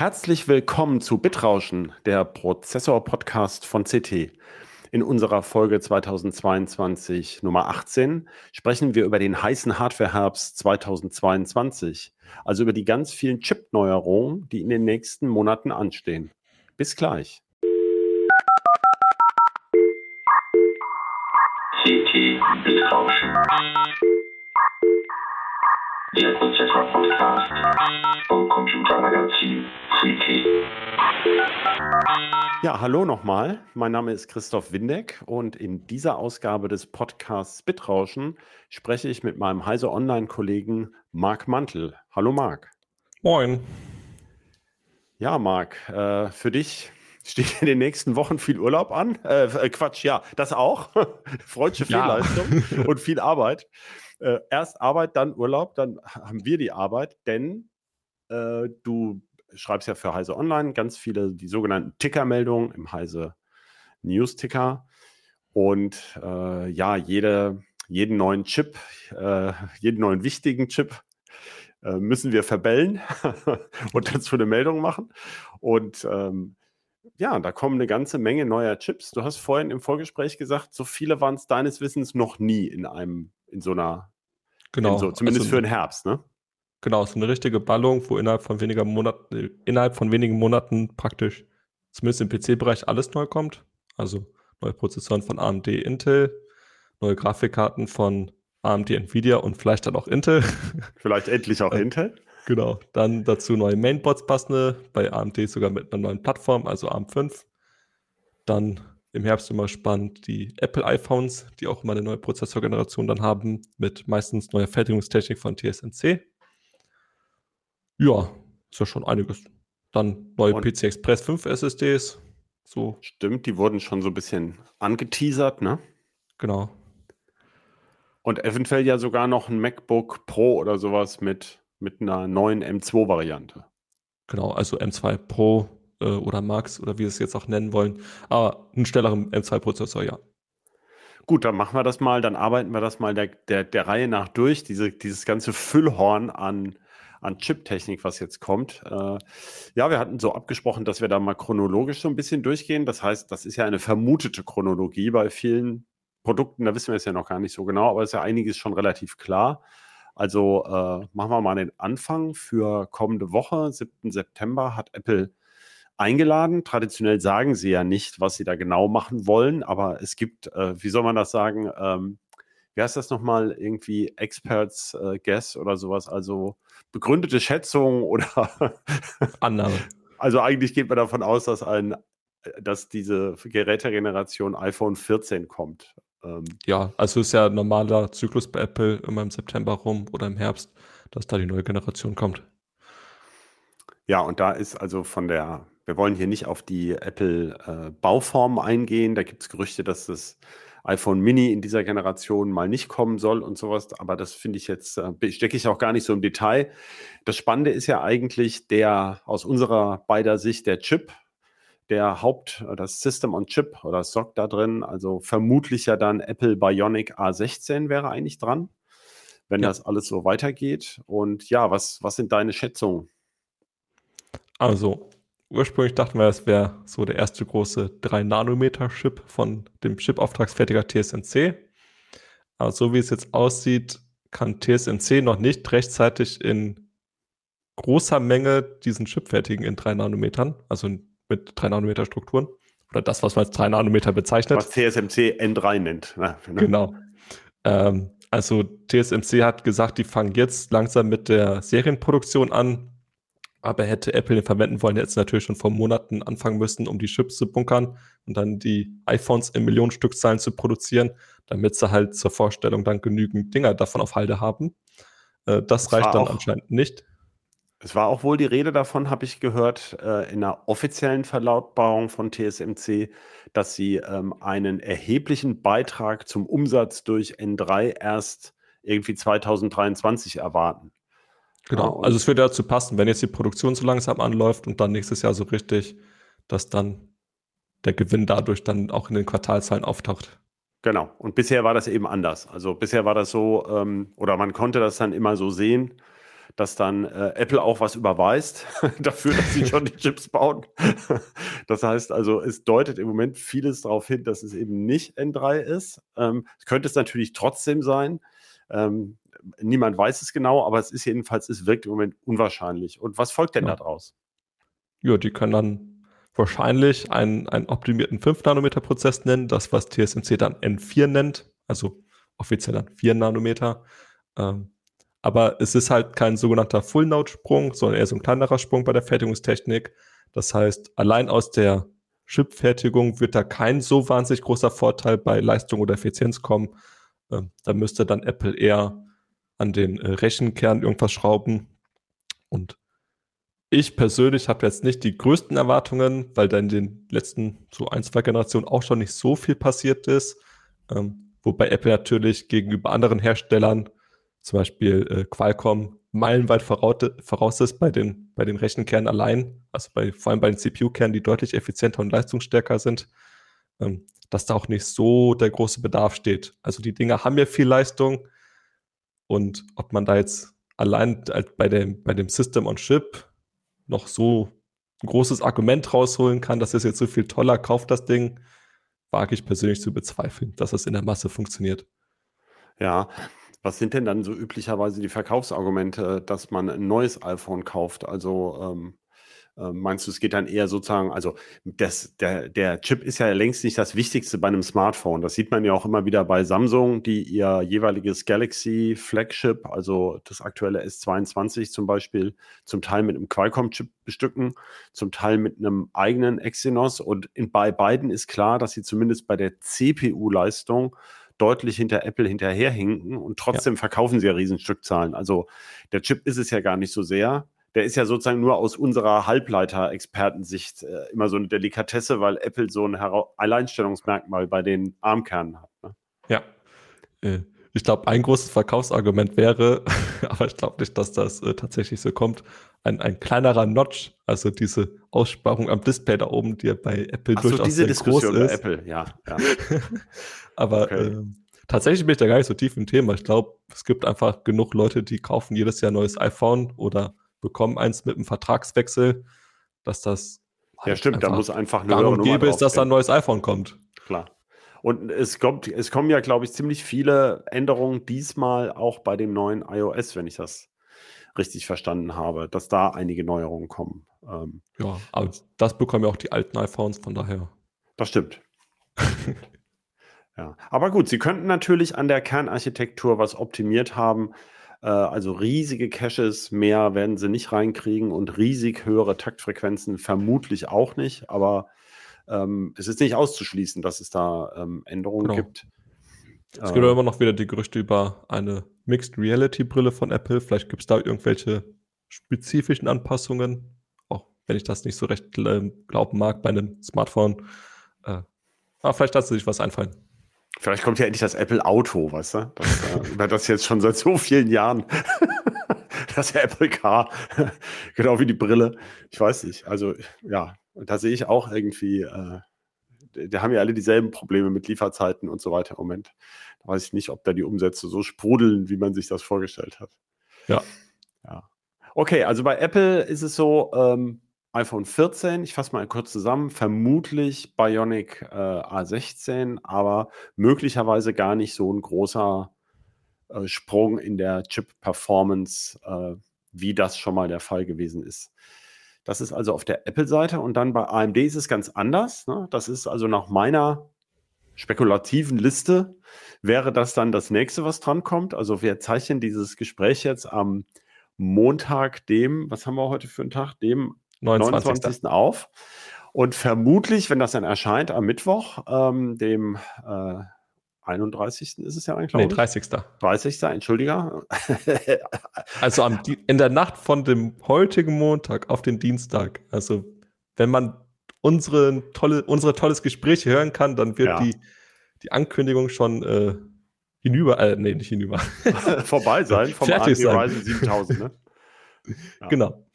Herzlich willkommen zu Bitrauschen, der Prozessor-Podcast von CT. In unserer Folge 2022 Nummer 18 sprechen wir über den heißen Hardware-Herbst 2022, also über die ganz vielen Chip-Neuerungen, die in den nächsten Monaten anstehen. Bis gleich. CT Bitrauschen. Der Prozessor-Podcast vom Computermagazin Freaky. Ja, hallo nochmal. Mein Name ist Christoph Windeck und in dieser Ausgabe des Podcasts Bitrauschen spreche ich mit meinem Heise Online-Kollegen Marc Mantel. Hallo Marc. Moin. Ja, Marc, äh, für dich steht in den nächsten Wochen viel Urlaub an. Äh, äh Quatsch, ja, das auch. Freudsche Fehlleistung ja. und viel Arbeit äh, erst Arbeit, dann Urlaub, dann haben wir die Arbeit, denn äh, du schreibst ja für Heise Online ganz viele, die sogenannten Ticker-Meldungen im Heise News-Ticker. Und äh, ja, jede, jeden neuen Chip, äh, jeden neuen wichtigen Chip müssen wir verbellen und dazu eine Meldung machen. Und ähm, ja, da kommen eine ganze Menge neuer Chips. Du hast vorhin im Vorgespräch gesagt, so viele waren es deines Wissens noch nie in einem, in so einer, genau, so, zumindest also, für den Herbst, ne? Genau, so eine richtige Ballung, wo innerhalb von weniger Monaten, innerhalb von wenigen Monaten praktisch zumindest im PC-Bereich alles neu kommt. Also neue Prozessoren von AMD, Intel, neue Grafikkarten von AMD, Nvidia und vielleicht dann auch Intel. Vielleicht endlich auch Intel. Genau. Dann dazu neue Mainboards passende, bei AMD sogar mit einer neuen Plattform, also ARM5. Dann im Herbst immer spannend die Apple iPhones, die auch immer eine neue Prozessorgeneration dann haben, mit meistens neuer Fertigungstechnik von TSMC. Ja, ist ja schon einiges. Dann neue Und PC Express 5 SSDs. So. Stimmt, die wurden schon so ein bisschen angeteasert, ne? Genau. Und eventuell ja sogar noch ein MacBook Pro oder sowas mit mit einer neuen M2-Variante. Genau, also M2 Pro äh, oder Max oder wie wir es jetzt auch nennen wollen. Aber einen schnelleren M2-Prozessor, ja. Gut, dann machen wir das mal, dann arbeiten wir das mal der, der, der Reihe nach durch, diese, dieses ganze Füllhorn an, an Chip-Technik, was jetzt kommt. Äh, ja, wir hatten so abgesprochen, dass wir da mal chronologisch so ein bisschen durchgehen. Das heißt, das ist ja eine vermutete Chronologie bei vielen Produkten, da wissen wir es ja noch gar nicht so genau, aber ist ja einiges schon relativ klar. Also äh, machen wir mal den Anfang für kommende Woche, 7. September, hat Apple eingeladen. Traditionell sagen sie ja nicht, was sie da genau machen wollen, aber es gibt, äh, wie soll man das sagen, ähm, wie heißt das nochmal, irgendwie Experts äh, Guess oder sowas, also begründete Schätzungen oder Annahme. Also eigentlich geht man davon aus, dass ein dass diese Gerätegeneration iPhone 14 kommt. Ähm, ja, also ist ja ein normaler Zyklus bei Apple immer im September rum oder im Herbst, dass da die neue Generation kommt. Ja, und da ist also von der, wir wollen hier nicht auf die Apple-Bauform äh, eingehen. Da gibt es Gerüchte, dass das iPhone Mini in dieser Generation mal nicht kommen soll und sowas. Aber das finde ich jetzt, äh, stecke ich auch gar nicht so im Detail. Das Spannende ist ja eigentlich der aus unserer beider Sicht der Chip, der Haupt, äh, das System on Chip oder SOC da drin. Also vermutlich ja dann Apple Bionic A16 wäre eigentlich dran, wenn ja. das alles so weitergeht. Und ja, was, was sind deine Schätzungen? Also, ursprünglich dachten wir, es wäre so der erste große 3-Nanometer-Chip von dem Chip-Auftragsfertiger TSMC. Aber so wie es jetzt aussieht, kann TSMC noch nicht rechtzeitig in großer Menge diesen Chip fertigen in 3 Nanometern, also mit 3 Nanometer Strukturen. Oder das, was man als 3 Nanometer bezeichnet. Was TSMC N3 nennt. Ja, ne? Genau. Ähm, also TSMC hat gesagt, die fangen jetzt langsam mit der Serienproduktion an. Aber hätte Apple den verwenden wollen, hätte es natürlich schon vor Monaten anfangen müssen, um die Chips zu bunkern und dann die iPhones in Millionen Stückzahlen zu produzieren, damit sie halt zur Vorstellung dann genügend Dinger davon auf Halde haben. Äh, das, das reicht dann anscheinend nicht. Es war auch wohl die Rede davon, habe ich gehört, äh, in einer offiziellen Verlautbarung von TSMC, dass sie ähm, einen erheblichen Beitrag zum Umsatz durch N3 erst irgendwie 2023 erwarten. Genau, also es würde dazu passen, wenn jetzt die Produktion so langsam anläuft und dann nächstes Jahr so richtig, dass dann der Gewinn dadurch dann auch in den Quartalzahlen auftaucht. Genau, und bisher war das eben anders. Also bisher war das so, ähm, oder man konnte das dann immer so sehen, dass dann äh, Apple auch was überweist dafür, dass sie schon die Chips bauen. das heißt also, es deutet im Moment vieles darauf hin, dass es eben nicht N3 ist. Ähm, könnte es natürlich trotzdem sein. Ähm, niemand weiß es genau, aber es ist jedenfalls, es wirkt im Moment unwahrscheinlich. Und was folgt denn ja. daraus? Ja, die können dann wahrscheinlich einen, einen optimierten 5-Nanometer-Prozess nennen, das, was TSMC dann N4 nennt, also offiziell dann 4 Nanometer. Ähm, aber es ist halt kein sogenannter Full-Node-Sprung, sondern eher so ein kleinerer Sprung bei der Fertigungstechnik. Das heißt, allein aus der Chip-Fertigung wird da kein so wahnsinnig großer Vorteil bei Leistung oder Effizienz kommen. Ähm, da müsste dann Apple eher an den äh, Rechenkern irgendwas schrauben. Und ich persönlich habe jetzt nicht die größten Erwartungen, weil da in den letzten so ein, zwei Generationen auch schon nicht so viel passiert ist. Ähm, wobei Apple natürlich gegenüber anderen Herstellern, zum Beispiel äh, Qualcomm, meilenweit voraus, ist bei den, bei den Rechenkernen allein, also bei, vor allem bei den CPU-Kernen, die deutlich effizienter und leistungsstärker sind, ähm, dass da auch nicht so der große Bedarf steht. Also die Dinger haben ja viel Leistung, und ob man da jetzt allein bei dem, bei dem System on Chip noch so ein großes Argument rausholen kann, das ist jetzt so viel toller, kauft das Ding, wage ich persönlich zu bezweifeln, dass das in der Masse funktioniert. Ja, was sind denn dann so üblicherweise die Verkaufsargumente, dass man ein neues iPhone kauft? Also ähm, ähm, meinst du, es geht dann eher sozusagen, also das, der, der Chip ist ja längst nicht das Wichtigste bei einem Smartphone. Das sieht man ja auch immer wieder bei Samsung, die ihr jeweiliges Galaxy Flagship, also das aktuelle S22 zum Beispiel, zum Teil mit einem Qualcomm-Chip bestücken, zum Teil mit einem eigenen Exynos. Und in, bei beiden ist klar, dass sie zumindest bei der CPU-Leistung deutlich hinter Apple hinterherhinken und trotzdem ja. verkaufen sie ja Riesenstückzahlen. Also der Chip ist es ja gar nicht so sehr der ist ja sozusagen nur aus unserer Halbleiter-Expertensicht äh, immer so eine Delikatesse, weil Apple so ein Hera Alleinstellungsmerkmal bei den Armkernen hat. Ne? Ja. Äh, ich glaube, ein großes Verkaufsargument wäre, aber ich glaube nicht, dass das äh, tatsächlich so kommt, ein, ein kleinerer Notch, also diese Aussparung am Display da oben, die ja bei Apple Ach durchaus so, diese sehr Diskussion groß ist. Bei Apple, ja. ja. aber okay. ähm, tatsächlich bin ich da gar nicht so tief im Thema. Ich glaube, es gibt einfach genug Leute, die kaufen jedes Jahr ein neues iPhone oder bekommen eins mit einem Vertragswechsel, dass das. Halt ja, stimmt, da muss einfach eine höhere Nummer ist, dass da ein neues iPhone kommt. Klar. Und es kommt, es kommen ja, glaube ich, ziemlich viele Änderungen diesmal auch bei dem neuen iOS, wenn ich das richtig verstanden habe, dass da einige Neuerungen kommen. Ähm, ja, aber das bekommen ja auch die alten iPhones, von daher. Das stimmt. ja. Aber gut, sie könnten natürlich an der Kernarchitektur was optimiert haben. Äh, also riesige Caches, mehr werden sie nicht reinkriegen und riesig höhere Taktfrequenzen vermutlich auch nicht. Aber ähm, es ist nicht auszuschließen, dass es da ähm, Änderungen genau. gibt. Es gibt äh, immer noch wieder die Gerüchte über eine Mixed Reality Brille von Apple. Vielleicht gibt es da irgendwelche spezifischen Anpassungen, auch wenn ich das nicht so recht äh, glauben mag bei einem Smartphone. Äh, aber vielleicht lässt sich was einfallen. Vielleicht kommt ja endlich das Apple Auto, weißt du? Das, äh, über das jetzt schon seit so vielen Jahren. das Apple Car. genau wie die Brille. Ich weiß nicht. Also, ja, da sehe ich auch irgendwie, äh, da haben ja alle dieselben Probleme mit Lieferzeiten und so weiter im Moment. Da weiß ich nicht, ob da die Umsätze so sprudeln, wie man sich das vorgestellt hat. Ja. Ja. Okay, also bei Apple ist es so, ähm, iPhone 14, ich fasse mal kurz zusammen, vermutlich Bionic äh, A16, aber möglicherweise gar nicht so ein großer äh, Sprung in der Chip-Performance, äh, wie das schon mal der Fall gewesen ist. Das ist also auf der Apple-Seite und dann bei AMD ist es ganz anders. Ne? Das ist also nach meiner spekulativen Liste, wäre das dann das nächste, was drankommt. Also wir zeichnen dieses Gespräch jetzt am Montag, dem, was haben wir heute für einen Tag? Dem 29. 29. auf. Und vermutlich, wenn das dann erscheint, am Mittwoch, ähm, dem äh, 31. ist es ja eigentlich, glaube nee, 30. 30. Entschuldiger. also am, in der Nacht von dem heutigen Montag auf den Dienstag. Also wenn man unsere, tolle, unsere tolles Gespräch hören kann, dann wird ja. die, die Ankündigung schon äh, hinüber, äh, nee, nicht hinüber. Vorbei sein vom Fertig sein. 7000, ne? Ja. Genau.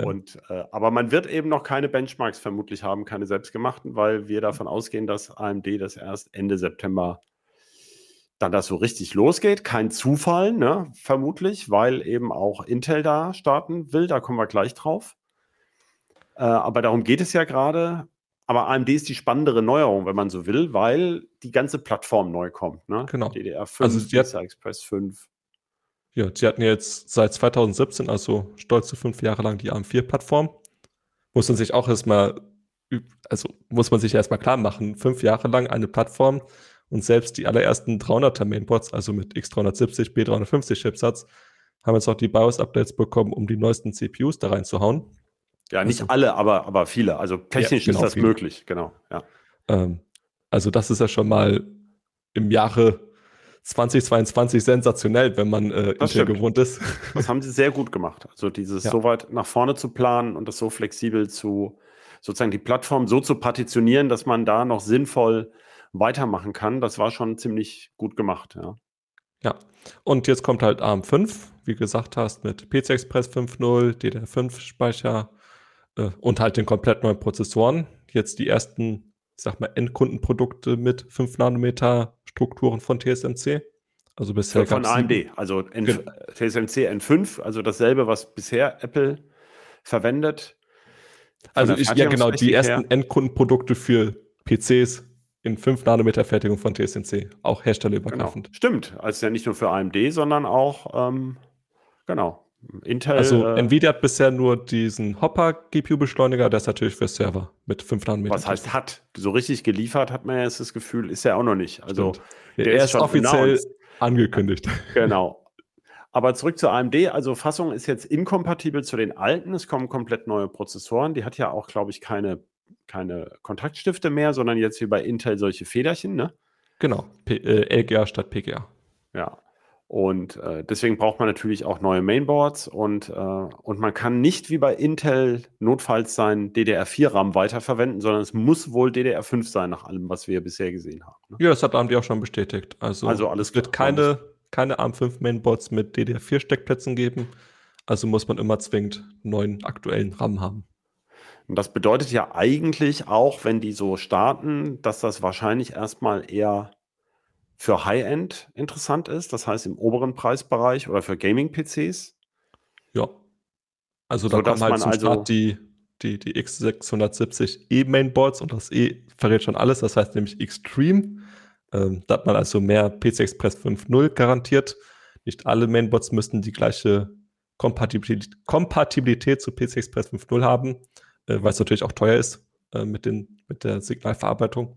Und, äh, aber man wird eben noch keine Benchmarks vermutlich haben, keine selbstgemachten, weil wir davon ausgehen, dass AMD das erst Ende September dann das so richtig losgeht. Kein Zufall, ne, vermutlich, weil eben auch Intel da starten will. Da kommen wir gleich drauf. Äh, aber darum geht es ja gerade. Aber AMD ist die spannendere Neuerung, wenn man so will, weil die ganze Plattform neu kommt. Ne? Genau. DDR5, Also PCI Express 5. Ja, sie hatten jetzt seit 2017, also stolze fünf Jahre lang, die AM4-Plattform. Muss man sich auch erstmal, also muss man sich erstmal klar machen, fünf Jahre lang eine Plattform und selbst die allerersten 300er Mainboards, also mit X370, B350 Chipsatz, haben jetzt auch die BIOS-Updates bekommen, um die neuesten CPUs da reinzuhauen. Ja, nicht Also- alle, aber, aber viele. Also technisch genau, ist das viele. möglich, genau. Ja. Ähm, also das ist ja schon mal im Jahre 2022 sensationell, wenn man äh, Intel gewohnt ist. Das haben sie sehr gut gemacht. Also dieses Ja. so weit nach vorne zu planen und das so flexibel zu, sozusagen die Plattform so zu partitionieren, dass man da noch sinnvoll weitermachen kann, das war schon ziemlich gut gemacht, ja. Ja, und jetzt kommt halt ARM5, wie gesagt hast, mit PC Express 5.0, DDR5-Speicher äh, und halt den komplett neuen Prozessoren. Jetzt die ersten, ich sag mal, Endkundenprodukte mit 5 Nanometer Strukturen von TSMC. Also bisher Von AMD, also N Genau. TSMC N5, also dasselbe, was bisher Apple verwendet. Von Also ich, ja genau, die ersten her. Endkundenprodukte für PCs in 5 Nanometer Fertigung von TSMC, auch Genau. herstellerübergreifend. Stimmt, also ja nicht nur für AMD, sondern auch, ähm, genau, Intel. Also äh, Nvidia hat bisher nur diesen Hopper-GPU-Beschleuniger, der ist natürlich für Server mit 5 Nanometer. was heißt hat? So richtig geliefert hat man ja jetzt das Gefühl, ist ja auch noch nicht. Also Stimmt. Der er ist ist schon offiziell announced. angekündigt. Genau. Aber zurück zur AMD. Also Fassung ist jetzt inkompatibel zu den alten. Es kommen komplett neue Prozessoren. Die hat ja auch, glaube ich, keine, keine Kontaktstifte mehr, sondern jetzt wie bei Intel solche Federchen. Ne? Genau, P äh, LGA statt PGA. Ja. Und äh, deswegen braucht man natürlich auch neue Mainboards und, äh, und man kann nicht wie bei Intel notfalls sein DDR4-RAM weiterverwenden, sondern es muss wohl DDR5 sein, nach allem, was wir bisher gesehen haben. Ne? Ja, das hat AMD auch schon bestätigt. Also, Also alles es wird klar. keine, keine ARM5 Mainboards mit DDR4-Steckplätzen geben. Also muss man immer zwingend neuen aktuellen RAM haben. Und das bedeutet ja eigentlich auch, wenn die so starten, dass das wahrscheinlich erstmal eher für High-End interessant ist, das heißt im oberen Preisbereich oder für Gaming-PCs. Ja. Also da Sodass kommen halt zum also- Start die, die, die X670 E-Mainboards und das E verrät schon alles, das heißt nämlich Extreme. Ähm, da hat man also mehr PC Express 5.0 garantiert. Nicht alle Mainboards müssten die gleiche Kompatibilität, Kompatibilität zu PC Express 5.0 haben, äh, weil es natürlich auch teuer ist äh, mit, den, mit der Signalverarbeitung.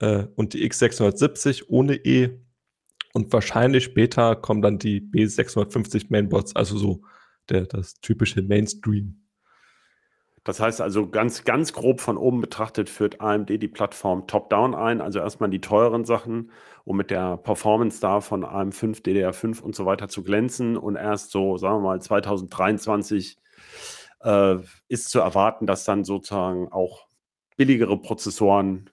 Äh, und die X670 ohne E und wahrscheinlich später kommen dann die B650 Mainboards, also so der, das typische Mainstream. Das heißt also ganz, ganz grob von oben betrachtet führt AMD die Plattform top-down ein, also erstmal die teuren Sachen, um mit der Performance da von AM5, DDR5 und so weiter zu glänzen. Und erst so, sagen wir mal, 2023 äh, ist zu erwarten, dass dann sozusagen auch billigere Prozessoren,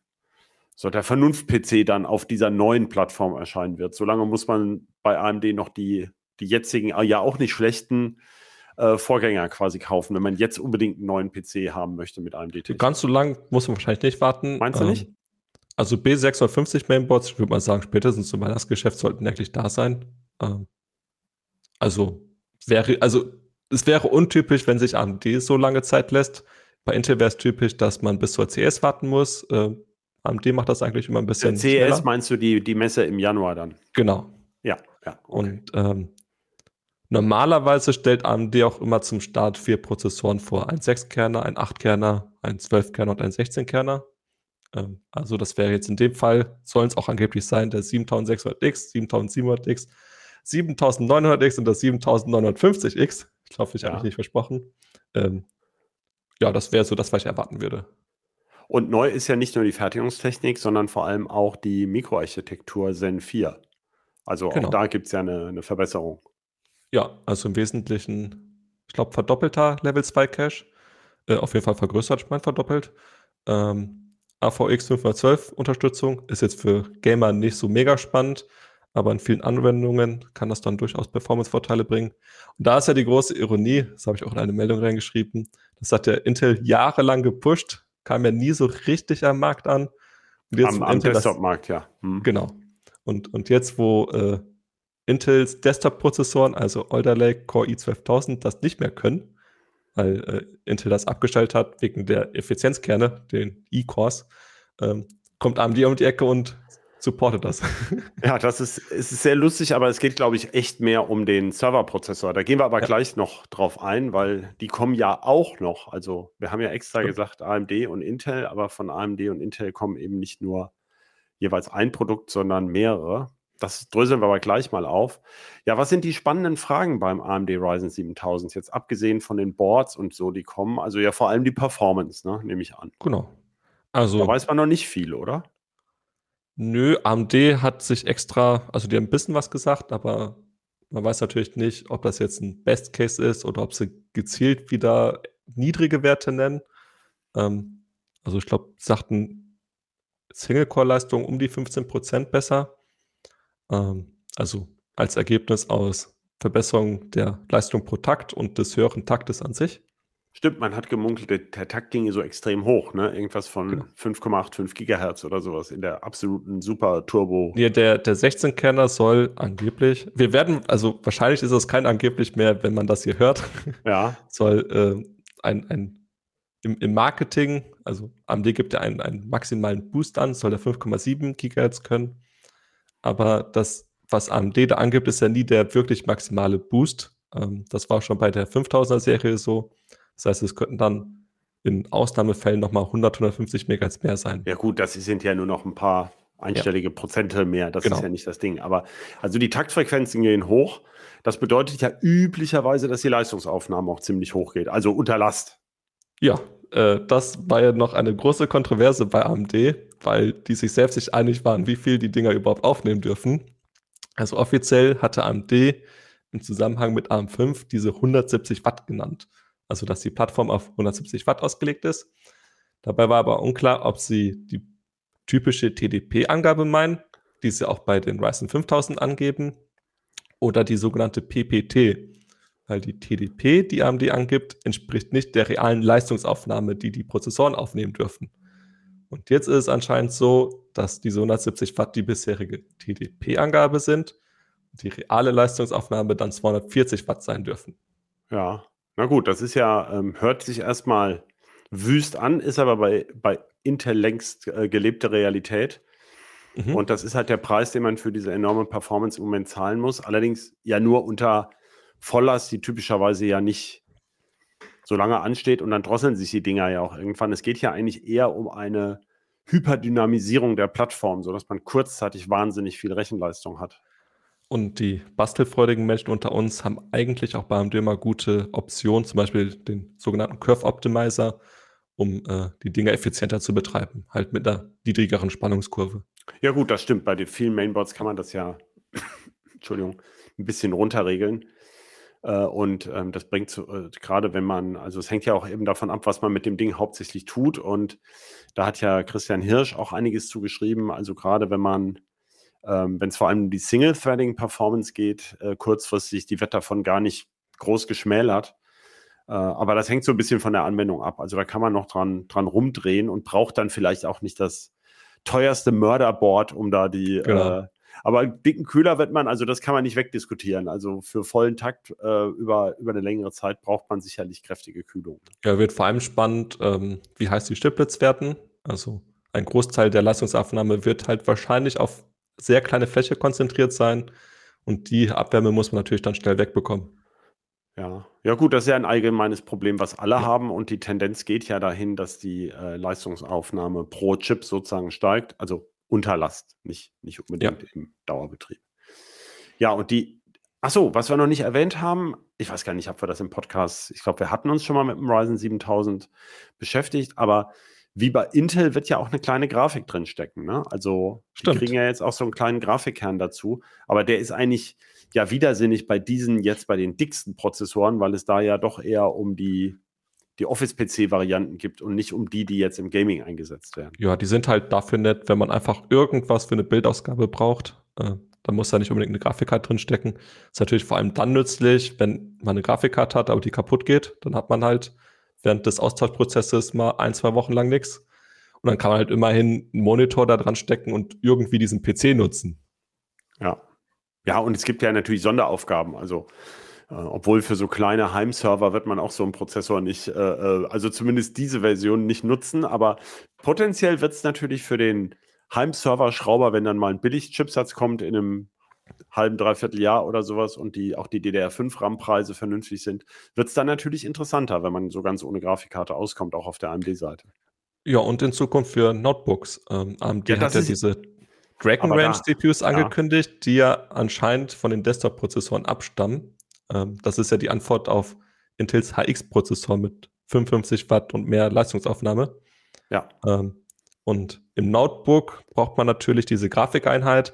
so der Vernunft-PC dann auf dieser neuen Plattform erscheinen wird. Solange muss man bei AMD noch die, die jetzigen, äh, ja auch nicht schlechten äh, Vorgänger quasi kaufen, wenn man jetzt unbedingt einen neuen PC haben möchte mit AMD. -Technik. Ganz so lang muss man wahrscheinlich nicht warten. Meinst du nicht? Also B650 Mainboards, ich würde mal sagen, spätestens zum Weihnachtsgeschäft sollten eigentlich da sein. Ähm, also wäre, also es wäre untypisch, wenn sich AMD so lange Zeit lässt. Bei Intel wäre es typisch, dass man bis zur CS warten muss. Äh, AMD macht das eigentlich immer ein bisschen Der CS schneller. meinst du die, die Messe im Januar dann? Genau. Ja, ja. Okay. Und ähm, normalerweise stellt AMD auch immer zum Start vier Prozessoren vor. Ein 6-Kerner, ein 8-Kerner, ein 12-Kerner und ein 16-Kerner. Ähm, also das wäre jetzt in dem Fall, sollen es auch angeblich sein, der 7600X, 7700X, 7900X und das 7950X. Ich hoffe, ich habe Ja. mich nicht versprochen. Ähm, ja, das wäre so das, was ich erwarten würde. Und neu ist ja nicht nur die Fertigungstechnik, sondern vor allem auch die Mikroarchitektur Zen 4. Also Genau. auch da gibt es ja eine, eine Verbesserung. Ja, also im Wesentlichen, ich glaube, verdoppelter Level 2 Cache. Äh, auf jeden Fall vergrößert, ich meine verdoppelt. Ähm, AVX 512 Unterstützung ist jetzt für Gamer nicht so mega spannend, aber in vielen Anwendungen kann das dann durchaus Performance-Vorteile bringen. Und da ist ja die große Ironie, das habe ich auch in eine Meldung reingeschrieben, das hat der Intel jahrelang gepusht, kam ja nie so richtig am Markt an. Und Am, von am das- Desktop-Markt, ja. Hm. Genau. Und, und jetzt, wo äh, Intels Desktop-Prozessoren, also Alder Lake Core i12000, das nicht mehr können, weil äh, Intel das abgestellt hat wegen der Effizienzkerne, den E-Cores, ähm, kommt AMD um die Ecke und supportet das. Ja, das ist, ist sehr lustig, aber es geht, glaube ich, echt mehr um den Serverprozessor. Da gehen wir aber ja. gleich noch drauf ein, weil die kommen ja auch noch. Also wir haben ja extra ja. gesagt AMD und Intel, aber von AMD und Intel kommen eben nicht nur jeweils ein Produkt, sondern mehrere. Das dröseln wir aber gleich mal auf. Ja, was sind die spannenden Fragen beim AMD Ryzen 7000? Jetzt abgesehen von den Boards und so, die kommen. Also ja vor allem die Performance, ne, nehme ich an. Genau. Also, da weiß man noch nicht viel, oder? Nö, AMD hat sich extra, also die haben ein bisschen was gesagt, aber man weiß natürlich nicht, ob das jetzt ein Best Case ist oder ob sie gezielt wieder niedrige Werte nennen. Ähm, also ich glaube, sagten Single-Core-Leistung um die 15% besser. Ähm, also als Ergebnis aus Verbesserung der Leistung pro Takt und des höheren Taktes an sich. Stimmt, man hat gemunkelt, der, Takt ging so extrem hoch, ne? Irgendwas von genau. 5,85 Gigahertz oder sowas in der absoluten Super-Turbo. Ja, der, der 16-Kerner soll angeblich, wir werden, also wahrscheinlich ist es kein angeblich mehr, wenn man das hier hört. Ja. soll äh, ein, ein im, im Marketing, also AMD gibt ja einen, einen maximalen Boost an, soll der 5,7 Gigahertz können. Aber das, was AMD da angibt, ist ja nie der wirklich maximale Boost. Ähm, das war schon bei der 5000er Serie so. Das heißt, es könnten dann in Ausnahmefällen nochmal 100, 150 Megahertz mehr sein. Ja gut, das sind ja nur noch ein paar einstellige ja. Prozente mehr. Das genau. ist ja nicht das Ding. Aber also die Taktfrequenzen gehen hoch. Das bedeutet ja üblicherweise, dass die Leistungsaufnahme auch ziemlich hoch geht. Also unter Last. Ja, äh, das war ja noch eine große Kontroverse bei AMD, weil die sich selbst nicht einig waren, wie viel die Dinger überhaupt aufnehmen dürfen. Also offiziell hatte AMD im Zusammenhang mit AM5 diese 170 Watt genannt also dass die Plattform auf 170 Watt ausgelegt ist. Dabei war aber unklar, ob sie die typische TDP-Angabe meinen, die sie auch bei den Ryzen 5000 angeben, oder die sogenannte PPT, weil die TDP, die AMD angibt, entspricht nicht der realen Leistungsaufnahme, die die Prozessoren aufnehmen dürfen. Und jetzt ist es anscheinend so, dass diese 170 Watt die bisherige TDP-Angabe sind die reale Leistungsaufnahme dann 240 Watt sein dürfen. Ja, na gut, das ist ja, ähm, hört sich erstmal wüst an, ist aber bei, bei Intel längst äh, gelebte Realität. Mhm. Und das ist halt der Preis, den man für diese enorme Performance im Moment zahlen muss. Allerdings ja nur unter Volllast, die typischerweise ja nicht so lange ansteht und dann drosseln sich die Dinger ja auch irgendwann. Es geht ja eigentlich eher um eine Hyperdynamisierung der Plattform, sodass man kurzzeitig wahnsinnig viel Rechenleistung hat. Und die bastelfreudigen Menschen unter uns haben eigentlich auch bei AMD gute Optionen, zum Beispiel den sogenannten Curve Optimizer, um äh, die Dinge effizienter zu betreiben, halt mit einer niedrigeren Spannungskurve. Ja gut, das stimmt. Bei den vielen Mainboards kann man das ja, Entschuldigung, ein bisschen runterregeln. Äh, und ähm, das bringt äh, gerade wenn man, also es hängt ja auch eben davon ab, was man mit dem Ding hauptsächlich tut. Und da hat ja Christian Hirsch auch einiges zugeschrieben. Also gerade wenn man ähm, Wenn es vor allem um die Single-Threading-Performance geht, äh, kurzfristig, die wird davon gar nicht groß geschmälert. Äh, aber das hängt so ein bisschen von der Anwendung ab. Also da kann man noch dran, dran rumdrehen und braucht dann vielleicht auch nicht das teuerste Mörderboard, um da die. Genau. Äh, aber dicken Kühler wird man, also das kann man nicht wegdiskutieren. Also für vollen Takt äh, über, über eine längere Zeit braucht man sicherlich kräftige Kühlung. Ja, wird vor allem spannend, ähm, wie heiß die Stiplets werden. Also ein Großteil der Leistungsaufnahme wird halt wahrscheinlich auf sehr kleine Fläche konzentriert sein und die Abwärme muss man natürlich dann schnell wegbekommen. Ja, ja gut, das ist ja ein allgemeines Problem, was alle ja. haben und die Tendenz geht ja dahin, dass die äh, Leistungsaufnahme pro Chip sozusagen steigt, also unter Last, nicht, nicht unbedingt ja. im Dauerbetrieb. Ja, und die, achso, was wir noch nicht erwähnt haben, ich weiß gar nicht, ob wir das im Podcast, ich glaube, wir hatten uns schon mal mit dem Ryzen 7000 beschäftigt, aber wie bei Intel wird ja auch eine kleine Grafik drin stecken. Ne? Also Stimmt. die kriegen ja jetzt auch so einen kleinen Grafikkern dazu. Aber der ist eigentlich ja widersinnig bei diesen jetzt bei den dicksten Prozessoren, weil es da ja doch eher um die, die Office-PC-Varianten gibt und nicht um die, die jetzt im Gaming eingesetzt werden. Ja, die sind halt dafür nett, wenn man einfach irgendwas für eine Bildausgabe braucht. Äh, dann muss da nicht unbedingt eine Grafikkarte drin stecken. Ist natürlich vor allem dann nützlich, wenn man eine Grafikkarte hat, aber die kaputt geht. Dann hat man halt während des Austauschprozesses mal ein, zwei Wochen lang nichts. Und dann kann man halt immerhin einen Monitor da dran stecken und irgendwie diesen PC nutzen. Ja. Ja, und es gibt ja natürlich Sonderaufgaben. Also, äh, obwohl für so kleine Heimserver wird man auch so einen Prozessor nicht, äh, äh also zumindest diese Version nicht nutzen. Aber potenziell wird es natürlich für den Heimserver-Schrauber, wenn dann mal ein Billig-Chipsatz kommt in einem halben, dreiviertel Jahr oder sowas und die auch die DDR5-RAM-Preise vernünftig sind, wird es dann natürlich interessanter, wenn man so ganz ohne Grafikkarte auskommt, auch auf der AMD-Seite. Ja, und in Zukunft für Notebooks. Ähm, AMD ja, hat ja diese Dragon Range CPUs angekündigt, ja. die ja anscheinend von den Desktop-Prozessoren abstammen. Ähm, das ist ja die Antwort auf Intels HX-Prozessor mit 55 Watt und mehr Leistungsaufnahme. Ja. Ähm, und im Notebook braucht man natürlich diese Grafikeinheit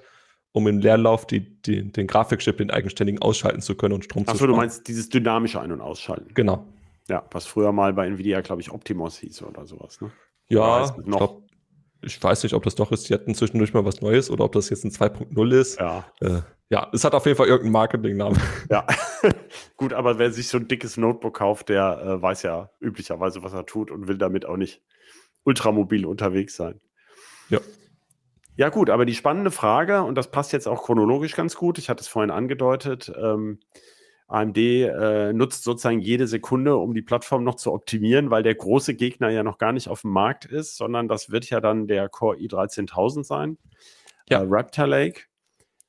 um im Leerlauf die, die, den Grafikchip, den eigenständigen, ausschalten zu können und Strom Ach zu sparen. Achso, du meinst dieses dynamische Ein- und Ausschalten. Genau. Ja, was früher mal bei Nvidia, glaube ich, Optimos hieß oder sowas. Ne? Ja, ich, glaub, ich weiß nicht, ob das doch ist. Die hatten zwischendurch mal was Neues oder ob das jetzt ein 2.0 ist. Ja. Äh, ja, es hat auf jeden Fall irgendeinen Marketingnamen. Ja, gut, aber wer sich so ein dickes Notebook kauft, der äh, weiß ja üblicherweise, was er tut und will damit auch nicht ultramobil unterwegs sein. Ja. Ja, gut, aber die spannende Frage, und das passt jetzt auch chronologisch ganz gut, ich hatte es vorhin angedeutet, ähm, AMD äh, nutzt sozusagen jede Sekunde, um die Plattform noch zu optimieren, weil der große Gegner ja noch gar nicht auf dem Markt ist, sondern das wird ja dann der Core i13000 sein. Ja. Äh, Raptor Lake,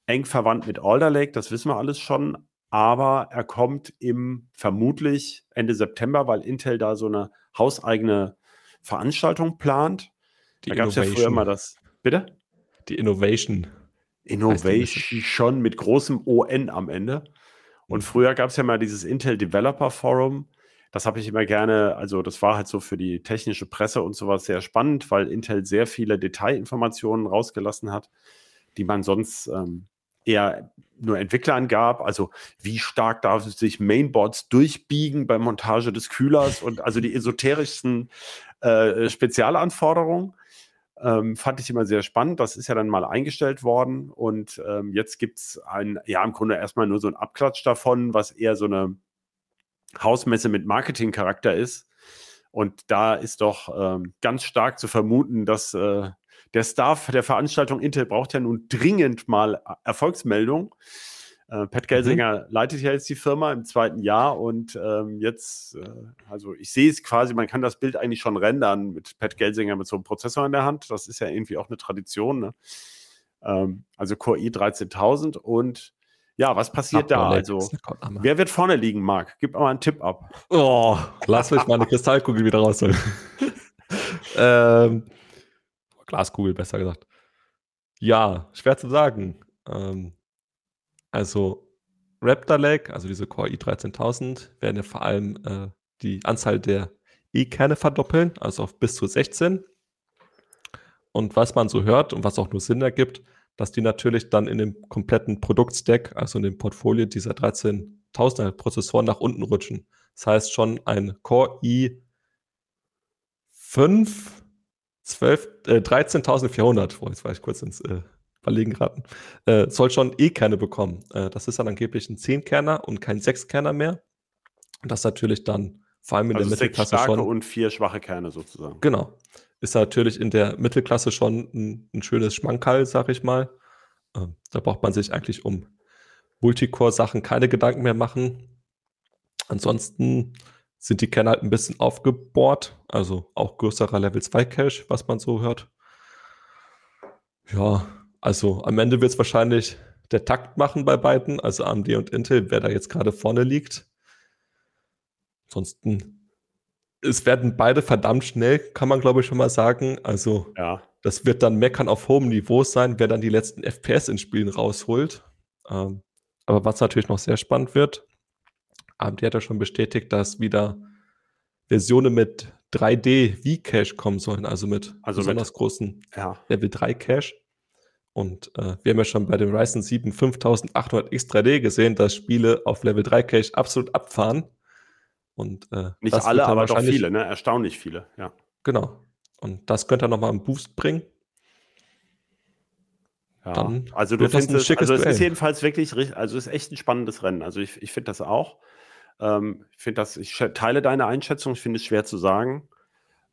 eng verwandt mit Alder Lake, das wissen wir alles schon, aber er kommt im vermutlich Ende September, weil Intel da so eine hauseigene Veranstaltung plant. Die da gab es ja früher mal das. Bitte? Die Innovation. Innovation schon mit großem ON am Ende. Und mhm. früher gab es ja mal dieses Intel Developer Forum. Das habe ich immer gerne, also das war halt so für die technische Presse und sowas sehr spannend, weil Intel sehr viele Detailinformationen rausgelassen hat, die man sonst ähm, eher nur Entwicklern gab. Also wie stark darf sich Mainboards durchbiegen beim Montage des Kühlers und also die esoterischsten äh, Spezialanforderungen. Ähm, fand ich immer sehr spannend. Das ist ja dann mal eingestellt worden und ähm, jetzt gibt es ein, ja, im Grunde erstmal nur so ein Abklatsch davon, was eher so eine Hausmesse mit Marketingcharakter ist. Und da ist doch ähm, ganz stark zu vermuten, dass äh, der Staff der Veranstaltung Intel braucht ja nun dringend mal Erfolgsmeldung. Äh, Pat mhm. Gelsinger mhm. leitet ja jetzt die Firma im zweiten Jahr und ähm, jetzt, äh, also ich sehe es quasi, man kann das Bild eigentlich schon rendern mit Pat Gelsinger mit so einem Prozessor in der Hand. Das ist ja irgendwie auch eine Tradition. Ne? Ähm, also Core i 13000 und ja, was passiert Ach, da? Also, wer wird vorne liegen, Marc? Gib mal einen Tipp ab. Oh, lass mich meine Kristallkugel wieder rausholen. ähm, Glaskugel, besser gesagt. Ja, schwer zu sagen. Ähm, also Raptor Lake, also diese Core i13000, werden ja vor allem äh, die Anzahl der E-Kerne verdoppeln, also auf bis zu 16. Und was man so hört und was auch nur Sinn ergibt, dass die natürlich dann in dem kompletten Produktstack, also in dem Portfolio dieser 13.000er Prozessoren nach unten rutschen. Das heißt schon ein Core i5 12, äh, 13.400. Oh, jetzt war ich kurz ins äh, Verlegen geraten, äh, soll schon E-Kerne bekommen. Äh, das ist dann angeblich ein 10-Kerner und kein 6-Kerner mehr. Und das natürlich dann vor allem in also der Mittelklasse starke schon. und vier schwache Kerne sozusagen. Genau. Ist natürlich in der Mittelklasse schon ein, ein schönes Schmankerl, sag ich mal. Äh, da braucht man sich eigentlich um Multicore-Sachen keine Gedanken mehr machen. Ansonsten sind die Kerne halt ein bisschen aufgebohrt, also auch größerer Level 2 Cache, was man so hört. Ja, also am Ende wird es wahrscheinlich der Takt machen bei beiden, also AMD und Intel, wer da jetzt gerade vorne liegt. Ansonsten, es werden beide verdammt schnell, kann man glaube ich schon mal sagen. Also ja. das wird dann Meckern auf hohem Niveau sein, wer dann die letzten FPS in Spielen rausholt. Ähm, aber was natürlich noch sehr spannend wird, AMD hat ja schon bestätigt, dass wieder Versionen mit 3D V-Cache kommen sollen, also mit also besonders mit, großen ja. Level 3 Cache. Und äh, wir haben ja schon bei dem Ryzen 7 5800X 3D gesehen, dass Spiele auf Level 3 Cache absolut abfahren. Und, äh, Nicht alle, aber doch viele, ne? erstaunlich viele, ja. Genau. Und das könnte er nochmal einen Boost bringen. Ja, Dann also du findest es, also es ist jedenfalls wirklich, also es ist echt ein spannendes Rennen. Also ich, ich finde das auch. Ähm, ich finde das, ich teile deine Einschätzung, ich finde es schwer zu sagen.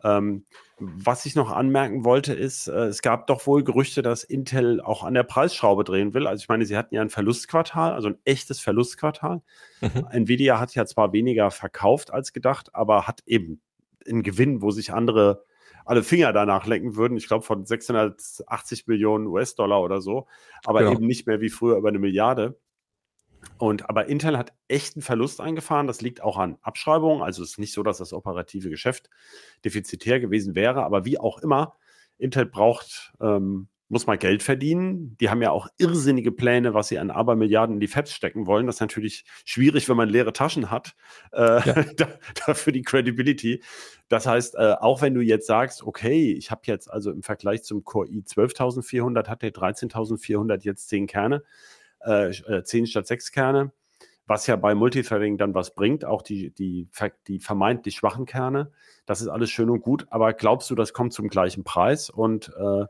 Ähm, was ich noch anmerken wollte, ist, äh, es gab doch wohl Gerüchte, dass Intel auch an der Preisschraube drehen will. Also ich meine, sie hatten ja ein Verlustquartal, also ein echtes Verlustquartal. Mhm. Nvidia hat ja zwar weniger verkauft als gedacht, aber hat eben einen Gewinn, wo sich andere alle Finger danach lenken würden. Ich glaube von 680 Millionen US-Dollar oder so, aber genau. eben nicht mehr wie früher über eine Milliarde. Und aber Intel hat echten Verlust eingefahren. Das liegt auch an Abschreibungen. Also es ist nicht so, dass das operative Geschäft defizitär gewesen wäre. Aber wie auch immer, Intel braucht, ähm, muss mal Geld verdienen. Die haben ja auch irrsinnige Pläne, was sie an Abermilliarden in die Fabs stecken wollen. Das ist natürlich schwierig, wenn man leere Taschen hat. Äh, ja. dafür die Credibility. Das heißt, äh, auch wenn du jetzt sagst, okay, ich habe jetzt also im Vergleich zum Core i 12.400 hat der 13.400 jetzt 10 Kerne äh, 10 äh, statt 6 Kerne, was ja bei Multithreading dann was bringt, auch die, die, die vermeintlich schwachen Kerne. Das ist alles schön und gut, aber glaubst du, das kommt zum gleichen Preis? Und äh,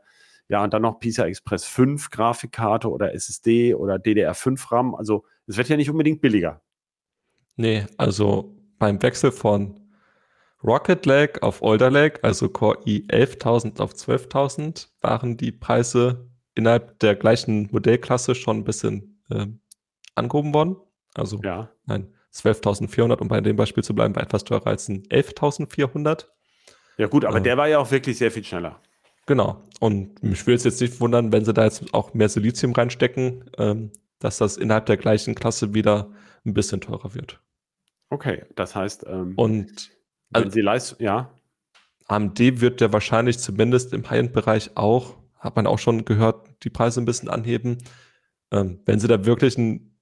ja, und dann noch PISA Express 5 Grafikkarte oder SSD oder DDR5 RAM. Also es wird ja nicht unbedingt billiger. Nee, also beim Wechsel von Rocket Lake auf Older Lake, also Core i 11.000 auf 12.000, waren die Preise innerhalb der gleichen Modellklasse schon ein bisschen äh, angehoben worden. Also ja. nein, 12.400, um bei dem Beispiel zu bleiben, bei etwas teurer als ein 11.400. Ja gut, aber äh, der war ja auch wirklich sehr viel schneller. Genau. Und mich würde es jetzt nicht wundern, wenn sie da jetzt auch mehr Silizium reinstecken, ähm, dass das innerhalb der gleichen Klasse wieder ein bisschen teurer wird. Okay, das heißt, ähm, und wenn also, sie leisten, ja. AMD wird ja wahrscheinlich zumindest im High-End-Bereich auch hat man auch schon gehört, die Preise ein bisschen anheben. Ähm, wenn sie da wirklich einen,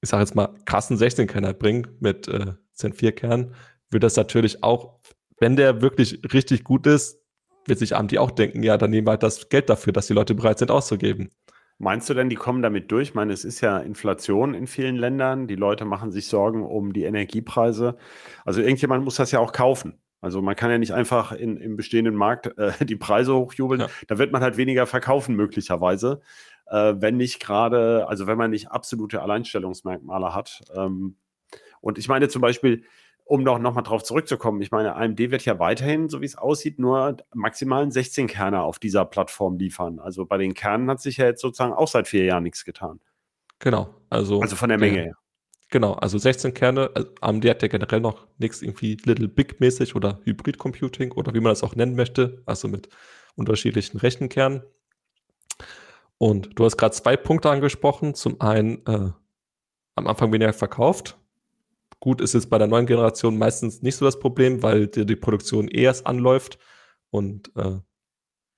ich sage jetzt mal, krassen 16-Kerner bringen mit äh, Zen 4-Kern, wird das natürlich auch, wenn der wirklich richtig gut ist, wird sich AMD auch denken, ja, dann nehmen wir halt das Geld dafür, dass die Leute bereit sind auszugeben. Meinst du denn, die kommen damit durch? Ich meine, es ist ja Inflation in vielen Ländern. Die Leute machen sich Sorgen um die Energiepreise. Also irgendjemand muss das ja auch kaufen. Also man kann ja nicht einfach in, im bestehenden Markt äh, die Preise hochjubeln. Ja. Da wird man halt weniger verkaufen möglicherweise, äh, wenn nicht gerade, also wenn man nicht absolute Alleinstellungsmerkmale hat. Ähm, und ich meine zum Beispiel, um noch, noch mal drauf zurückzukommen, ich meine, AMD wird ja weiterhin, so wie es aussieht, nur maximalen 16 Kerne auf dieser Plattform liefern. Also bei den Kernen hat sich ja jetzt sozusagen auch seit vier Jahren nichts getan. Genau. Also, also von der Menge her. Genau, also 16 Kerne. Also AMD hat ja generell noch nichts irgendwie Little Big mäßig oder Hybrid Computing oder wie man das auch nennen möchte, also mit unterschiedlichen Rechenkernen. Und du hast gerade zwei Punkte angesprochen. Zum einen äh, am Anfang weniger verkauft. Gut, ist jetzt bei der neuen Generation meistens nicht so das Problem, weil die, die Produktion eh erst anläuft und äh,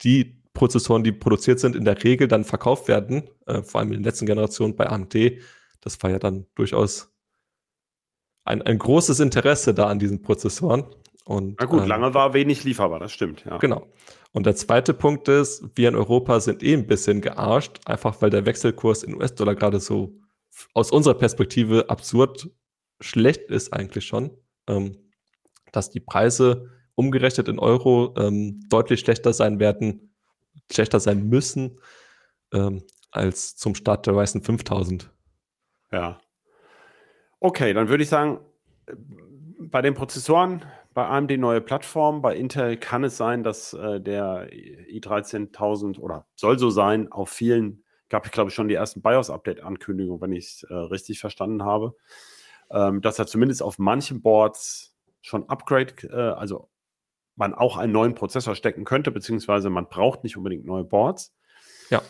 die Prozessoren, die produziert sind, in der Regel dann verkauft werden, äh, vor allem in den letzten Generationen bei AMD, das war ja dann durchaus ein, ein großes Interesse da an diesen Prozessoren. Und, Na gut, ähm, lange war wenig lieferbar, das stimmt, ja. Genau. Und der zweite Punkt ist, wir in Europa sind eh ein bisschen gearscht, einfach weil der Wechselkurs in US-Dollar gerade so aus unserer Perspektive absurd schlecht ist eigentlich schon, ähm, dass die Preise umgerechnet in Euro ähm, deutlich schlechter sein werden, schlechter sein müssen ähm, als zum Start der Ryzen 5000. Ja. Okay, dann würde ich sagen, bei den Prozessoren, bei AMD neue Plattform, bei Intel kann es sein, dass äh, der i13000 oder soll so sein, auf vielen, gab ich glaube schon die ersten BIOS-Update-Ankündigungen, wenn ich es äh, richtig verstanden habe, ähm, dass er zumindest auf manchen Boards schon Upgrade, äh, also man auch einen neuen Prozessor stecken könnte, beziehungsweise man braucht nicht unbedingt neue Boards. Ja.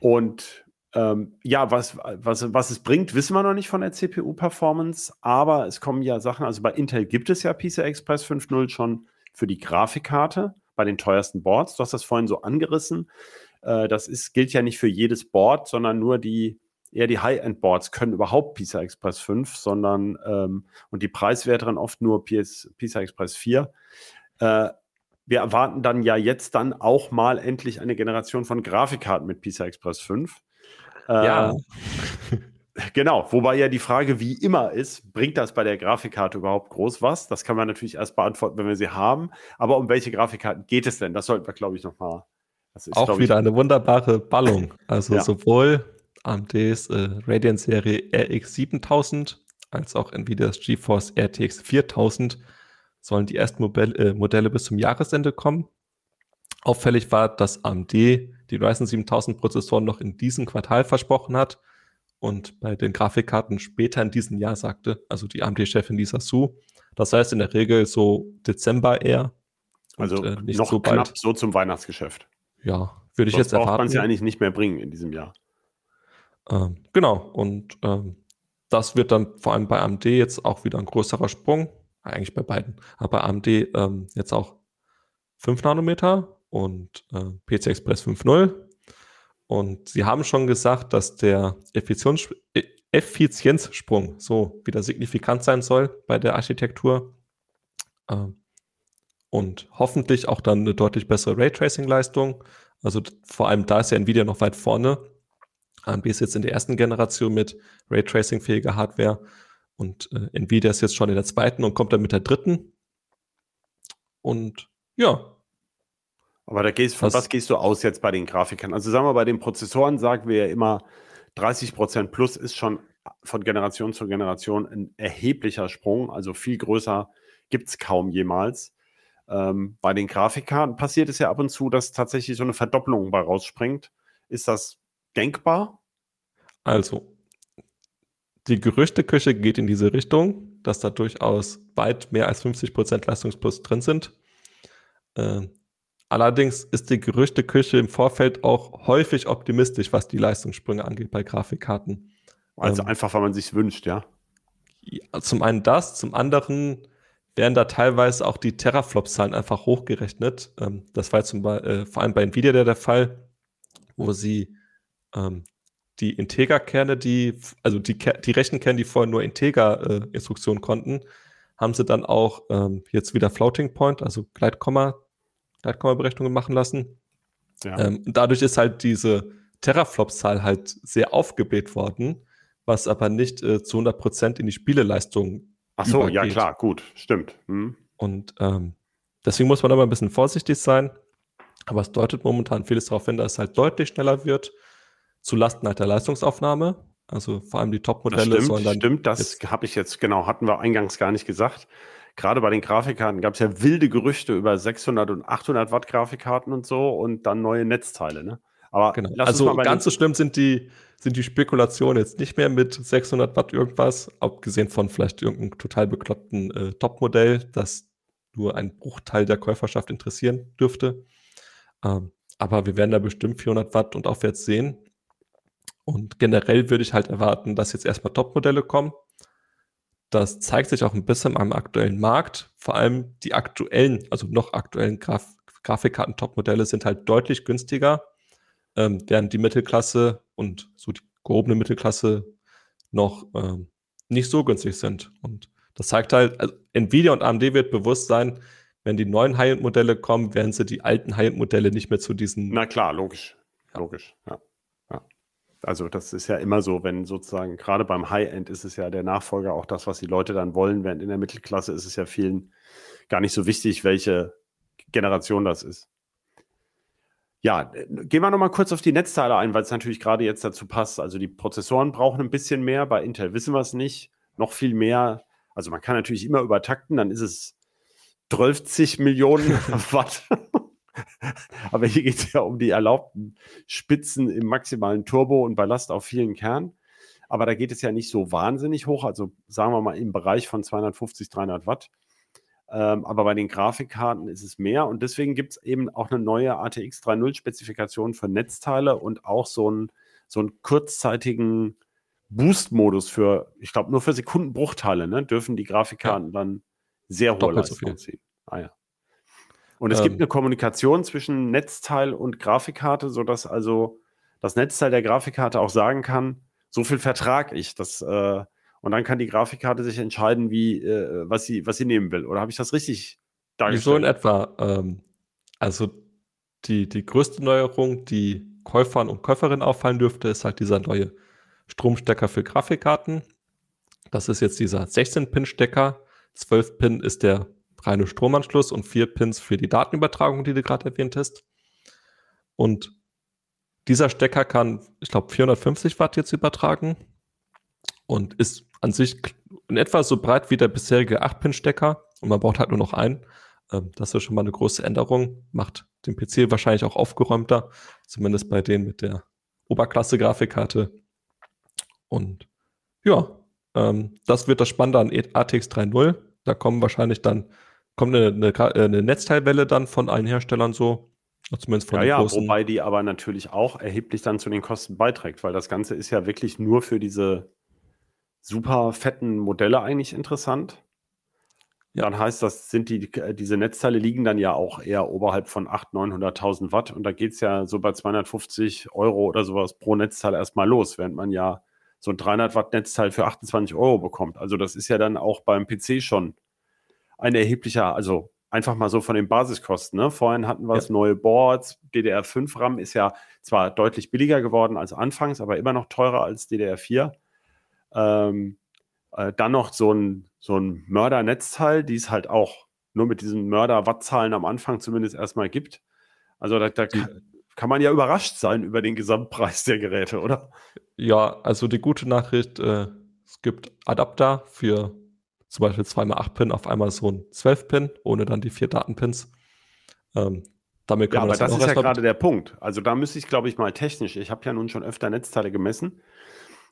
Und ähm, ja, was, was, was es bringt, wissen wir noch nicht von der CPU-Performance, aber es kommen ja Sachen, also bei Intel gibt es ja PCI Express 5.0 schon für die Grafikkarte bei den teuersten Boards. Du hast das vorhin so angerissen. Äh, das ist, gilt ja nicht für jedes Board, sondern nur die, eher die High-End-Boards können überhaupt PCI Express 5, sondern ähm, und die preiswerteren oft nur PS, PCI Express 4. Äh, wir erwarten dann ja jetzt dann auch mal endlich eine Generation von Grafikkarten mit PCI Express 5. Ja. Äh, genau, wobei ja die Frage wie immer ist, bringt das bei der Grafikkarte überhaupt groß was? Das kann man natürlich erst beantworten, wenn wir sie haben. Aber um welche Grafikkarten geht es denn? Das sollten wir, glaube ich, nochmal. Auch wieder eine wunderbare Ballung. Also ja. sowohl AMDs äh, Radeon-Serie RX 7000 als auch Nvidias GeForce RTX 4000 sollen die ersten Modelle, äh, Modelle bis zum Jahresende kommen. Auffällig war, dass AMD die Ryzen 7000 Prozessoren noch in diesem Quartal versprochen hat und bei den Grafikkarten später in diesem Jahr sagte, also die AMD-Chefin Lisa Su. Das heißt in der Regel so Dezember eher. Also und, äh, noch so knapp so zum Weihnachtsgeschäft. Ja, würde ich jetzt erwarten. man sie eigentlich nicht mehr bringen in diesem Jahr. Ähm, genau, und ähm, das wird dann vor allem bei AMD jetzt auch wieder ein größerer Sprung. Eigentlich bei beiden. Aber bei AMD ähm, jetzt auch 5 Nanometer und äh, PC Express 5.0. Und sie haben schon gesagt, dass der Effizienz, e, Effizienzsprung so wieder signifikant sein soll bei der Architektur. Ähm, und hoffentlich auch dann eine deutlich bessere Raytracing-Leistung. Also vor allem da ist ja Nvidia noch weit vorne. AMD ist jetzt in der ersten Generation mit Raytracing-fähiger Hardware und äh, Nvidia ist jetzt schon in der zweiten und kommt dann mit der dritten. Und ja. Aber da gehst, von was, was gehst du aus jetzt bei den Grafikern? Also sagen wir, bei den Prozessoren sagen wir ja immer, 30 Prozent plus ist schon von Generation zu Generation ein erheblicher Sprung. Also viel größer gibt es kaum jemals. Ähm, bei den Grafikkarten passiert es ja ab und zu, dass tatsächlich so eine Verdopplung bei rausspringt. Ist das denkbar? Also, die Gerüchteküche geht in diese Richtung, dass da durchaus weit mehr als 50% Leistungsplus drin sind. Äh, allerdings ist die Gerüchteküche im Vorfeld auch häufig optimistisch, was die Leistungssprünge angeht bei Grafikkarten. Also ähm, einfach, weil man sich wünscht, ja? ja? Zum einen das, zum anderen werden da teilweise auch die Teraflops-Zahlen einfach hochgerechnet. Ähm, das war zum Beispiel, äh, vor allem bei Nvidia der, der Fall, wo sie ähm, die Integer-Kerne, die, also die, die Rechenkerne, die vorher nur Integer-Instruktionen äh, konnten, haben sie dann auch ähm, jetzt wieder Floating Point, also Gleitkomma, Gleitkomma-Berechnungen machen lassen. Ja. Ähm, dadurch ist halt diese Teraflops-Zahl halt sehr aufgebläht worden, was aber nicht äh, zu 100% in die Spieleleistung Ach so, übergeht. ja klar, gut, stimmt. Hm. Und ähm, deswegen muss man mal ein bisschen vorsichtig sein. Aber es deutet momentan vieles darauf hin, dass es halt deutlich schneller wird zu Lasten halt der Leistungsaufnahme. Also vor allem die Top-Modelle sollen dann. Stimmt, das habe ich jetzt, genau, hatten wir eingangs gar nicht gesagt. Gerade bei den Grafikkarten gab es ja wilde Gerüchte über 600 und 800 Watt Grafikkarten und so und dann neue Netzteile, ne? Aber genau. also ganz so schlimm sind die, sind die Spekulationen jetzt nicht mehr mit 600 Watt irgendwas, abgesehen von vielleicht irgendeinem total bekloppten äh, Top-Modell, das nur ein Bruchteil der Käuferschaft interessieren dürfte. Ähm, aber wir werden da bestimmt 400 Watt und aufwärts sehen. Und generell würde ich halt erwarten, dass jetzt erstmal Top-Modelle kommen. Das zeigt sich auch ein bisschen am aktuellen Markt. Vor allem die aktuellen, also noch aktuellen Graf Grafikkarten-Top-Modelle sind halt deutlich günstiger, ähm, während die Mittelklasse und so die gehobene Mittelklasse noch ähm, nicht so günstig sind. Und das zeigt halt, also Nvidia und AMD wird bewusst sein, wenn die neuen High-End-Modelle kommen, werden sie die alten High-End-Modelle nicht mehr zu diesen. Na klar, logisch. Logisch, ja. Also das ist ja immer so, wenn sozusagen gerade beim High-End ist es ja der Nachfolger auch das, was die Leute dann wollen, während in der Mittelklasse ist es ja vielen gar nicht so wichtig, welche Generation das ist. Ja, gehen wir nochmal kurz auf die Netzteile ein, weil es natürlich gerade jetzt dazu passt. Also die Prozessoren brauchen ein bisschen mehr, bei Intel wissen wir es nicht, noch viel mehr. Also man kann natürlich immer übertakten, dann ist es 12 Millionen Watt. Aber hier geht es ja um die erlaubten Spitzen im maximalen Turbo und Ballast auf vielen Kernen. Aber da geht es ja nicht so wahnsinnig hoch, also sagen wir mal im Bereich von 250, 300 Watt. Ähm, aber bei den Grafikkarten ist es mehr und deswegen gibt es eben auch eine neue ATX 3.0 Spezifikation für Netzteile und auch so einen, so einen kurzzeitigen Boost-Modus für, ich glaube, nur für Sekundenbruchteile ne, dürfen die Grafikkarten ja. dann sehr hohe Leistung so ziehen. Ah ja. Und es ähm, gibt eine Kommunikation zwischen Netzteil und Grafikkarte, sodass also das Netzteil der Grafikkarte auch sagen kann, so viel vertrag ich. Das, äh, und dann kann die Grafikkarte sich entscheiden, wie, äh, was, sie, was sie nehmen will. Oder habe ich das richtig dargestellt? So in etwa. Ähm, also die, die größte Neuerung, die Käufern und Käuferinnen auffallen dürfte, ist halt dieser neue Stromstecker für Grafikkarten. Das ist jetzt dieser 16-Pin-Stecker. 12 Pin ist der reine Stromanschluss und vier Pins für die Datenübertragung, die du gerade erwähnt hast. Und dieser Stecker kann, ich glaube, 450 Watt jetzt übertragen und ist an sich in etwa so breit wie der bisherige 8-Pin-Stecker, und man braucht halt nur noch einen. Ähm, das ist schon mal eine große Änderung, macht den PC wahrscheinlich auch aufgeräumter, zumindest bei denen mit der Oberklasse-Grafikkarte. Und ja, ähm, das wird das Spannende an ATX 3.0. Da kommen wahrscheinlich dann, kommt eine, eine, äh, eine Netzteilwelle dann von allen Herstellern so. Zumindest von ja, ja, großen. wobei die aber natürlich auch erheblich dann zu den Kosten beiträgt, weil das Ganze ist ja wirklich nur für diese super fetten Modelle eigentlich interessant. Ja. Dann heißt das, sind die, diese Netzteile liegen dann ja auch eher oberhalb von 800.000, 900.000 Watt und da geht es ja so bei 250 Euro oder sowas pro Netzteil erstmal los, während man ja so ein 300 Watt Netzteil für 28 Euro bekommt. Also das ist ja dann auch beim PC schon ein erheblicher, also einfach mal so von den Basiskosten. Ne? Vorhin hatten wir ja. neue Boards. DDR5 RAM ist ja zwar deutlich billiger geworden als anfangs, aber immer noch teurer als DDR4. Ähm, äh, dann noch so ein, so ein Mörder-Netzteil, die es halt auch nur mit diesen Mörder-Wattzahlen am Anfang zumindest erstmal gibt. Also da, da kann, kann man ja überrascht sein über den Gesamtpreis der Geräte, oder? Ja, also die gute Nachricht, äh, es gibt Adapter für zum Beispiel 2x8-Pin auf einmal so ein 12-Pin, ohne dann die vier Datenpins. Ähm, damit kann ja, aber das, das ist ja gerade der Punkt. Also da müsste ich, glaube ich, mal technisch, ich habe ja nun schon öfter Netzteile gemessen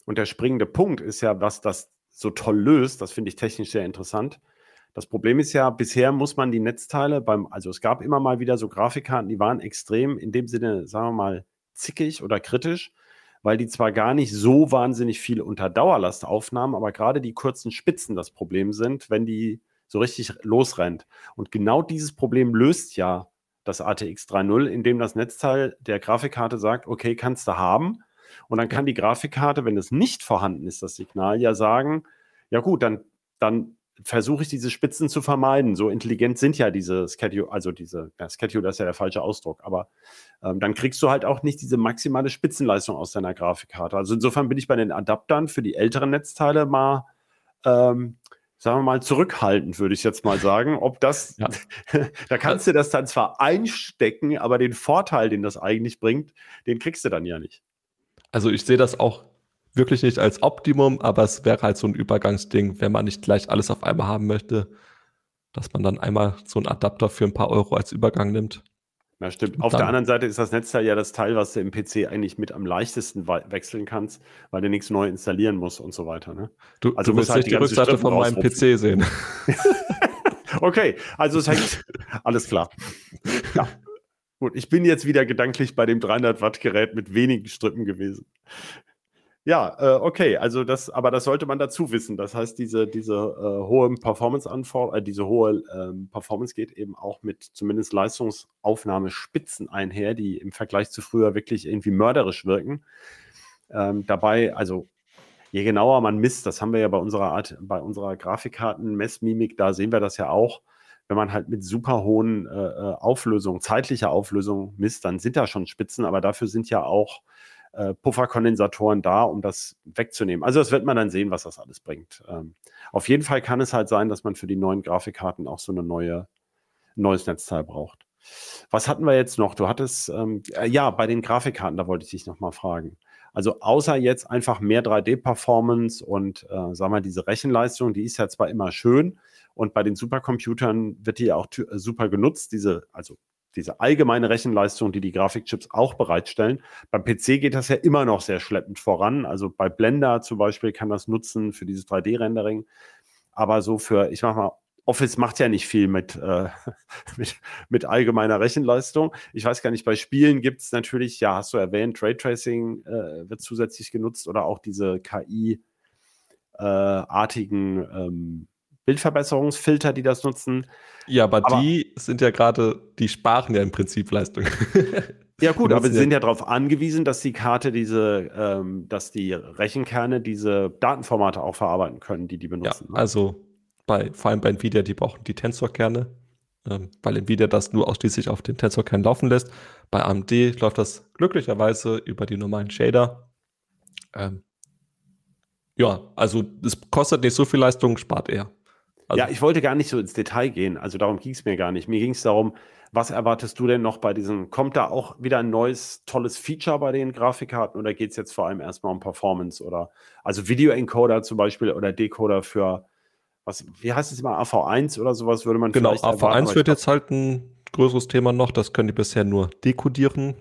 und der springende Punkt ist ja, was das so toll löst, das finde ich technisch sehr interessant. Das Problem ist ja, bisher muss man die Netzteile beim, also es gab immer mal wieder so Grafikkarten, die waren extrem in dem Sinne, sagen wir mal, zickig oder kritisch, weil die zwar gar nicht so wahnsinnig viel unter Dauerlast aufnahmen, aber gerade die kurzen Spitzen das Problem sind, wenn die so richtig losrennt. Und genau dieses Problem löst ja das ATX 3.0, indem das Netzteil der Grafikkarte sagt, okay, kannst du haben. Und dann kann die Grafikkarte, wenn es nicht vorhanden ist, das Signal, ja sagen, ja gut, dann, dann versuche ich diese Spitzen zu vermeiden. So intelligent sind ja diese Schedule, also diese, ja, Schedule das ist ja der falsche Ausdruck, aber ähm, dann kriegst du halt auch nicht diese maximale Spitzenleistung aus deiner Grafikkarte. Also insofern bin ich bei den Adaptern für die älteren Netzteile mal, ähm, sagen wir mal, zurückhaltend, würde ich jetzt mal sagen. Ob das, ja. da kannst du das dann zwar einstecken, aber den Vorteil, den das eigentlich bringt, den kriegst du dann ja nicht. Also ich sehe das auch wirklich nicht als Optimum, aber es wäre halt so ein Übergangsding, wenn man nicht gleich alles auf einmal haben möchte, dass man dann einmal so einen Adapter für ein paar Euro als Übergang nimmt. Ja, stimmt. Auf der anderen Seite ist das Netzteil ja das Teil, was du im PC eigentlich mit am leichtesten wechseln kannst, weil du nichts neu installieren musst und so weiter. Ne? Du, also du musst halt nicht die, die Rückseite Strippen von meinem PC sehen. okay, also es hängt. Alles klar. Ja. Gut, ich bin jetzt wieder gedanklich bei dem 300 Watt Gerät mit wenigen Strippen gewesen. Ja, äh, okay, also das, aber das sollte man dazu wissen. Das heißt, diese, diese äh, hohe Performance-Anforderung, äh, diese hohe ähm, Performance geht eben auch mit zumindest Leistungsaufnahmespitzen einher, die im Vergleich zu früher wirklich irgendwie mörderisch wirken. Ähm, dabei, also je genauer man misst, das haben wir ja bei unserer Art, bei unserer Grafikkarten-Messmimik, da sehen wir das ja auch wenn man halt mit super hohen äh, äh, Auflösungen, zeitlicher Auflösung misst, dann sind da schon Spitzen, aber dafür sind ja auch äh, Pufferkondensatoren da, um das wegzunehmen. Also das wird man dann sehen, was das alles bringt. Ähm, auf jeden Fall kann es halt sein, dass man für die neuen Grafikkarten auch so eine neue, ein neues Netzteil braucht. Was hatten wir jetzt noch? Du hattest, ähm, äh, ja, bei den Grafikkarten, da wollte ich dich nochmal fragen. Also außer jetzt einfach mehr 3D-Performance und, äh, sagen wir, diese Rechenleistung, die ist ja zwar immer schön, und bei den Supercomputern wird die ja auch äh, super genutzt, diese, also diese allgemeine Rechenleistung, die die Grafikchips auch bereitstellen. Beim PC geht das ja immer noch sehr schleppend voran. Also bei Blender zum Beispiel kann das nutzen für dieses 3D-Rendering. Aber so für, ich mach mal, Office macht ja nicht viel mit, äh, mit, mit, allgemeiner Rechenleistung. Ich weiß gar nicht, bei Spielen gibt es natürlich, ja, hast du erwähnt, Raytracing äh, wird zusätzlich genutzt oder auch diese KI-artigen äh, ähm, Bildverbesserungsfilter, die das nutzen. Ja, aber, aber die sind ja gerade, die sparen ja im Prinzip Leistung. ja, gut, aber sie sind ja darauf angewiesen, dass die Karte diese, ähm, dass die Rechenkerne diese Datenformate auch verarbeiten können, die die benutzen. Ja, ne? also bei, vor allem bei Nvidia, die brauchen die Tensor-Kerne, ähm, weil Nvidia das nur ausschließlich auf den Tensor-Kern laufen lässt. Bei AMD läuft das glücklicherweise über die normalen Shader. Ähm, ja, also es kostet nicht so viel Leistung, spart eher. Also, ja, ich wollte gar nicht so ins Detail gehen. Also darum ging es mir gar nicht. Mir ging es darum, was erwartest du denn noch bei diesem? Kommt da auch wieder ein neues, tolles Feature bei den Grafikkarten oder geht es jetzt vor allem erstmal um Performance oder also Video-Encoder zum Beispiel oder Decoder für, was, wie heißt es immer, AV1 oder sowas würde man genau, vielleicht Genau, AV1 wird jetzt halt ein größeres Thema noch, das können die bisher nur dekodieren.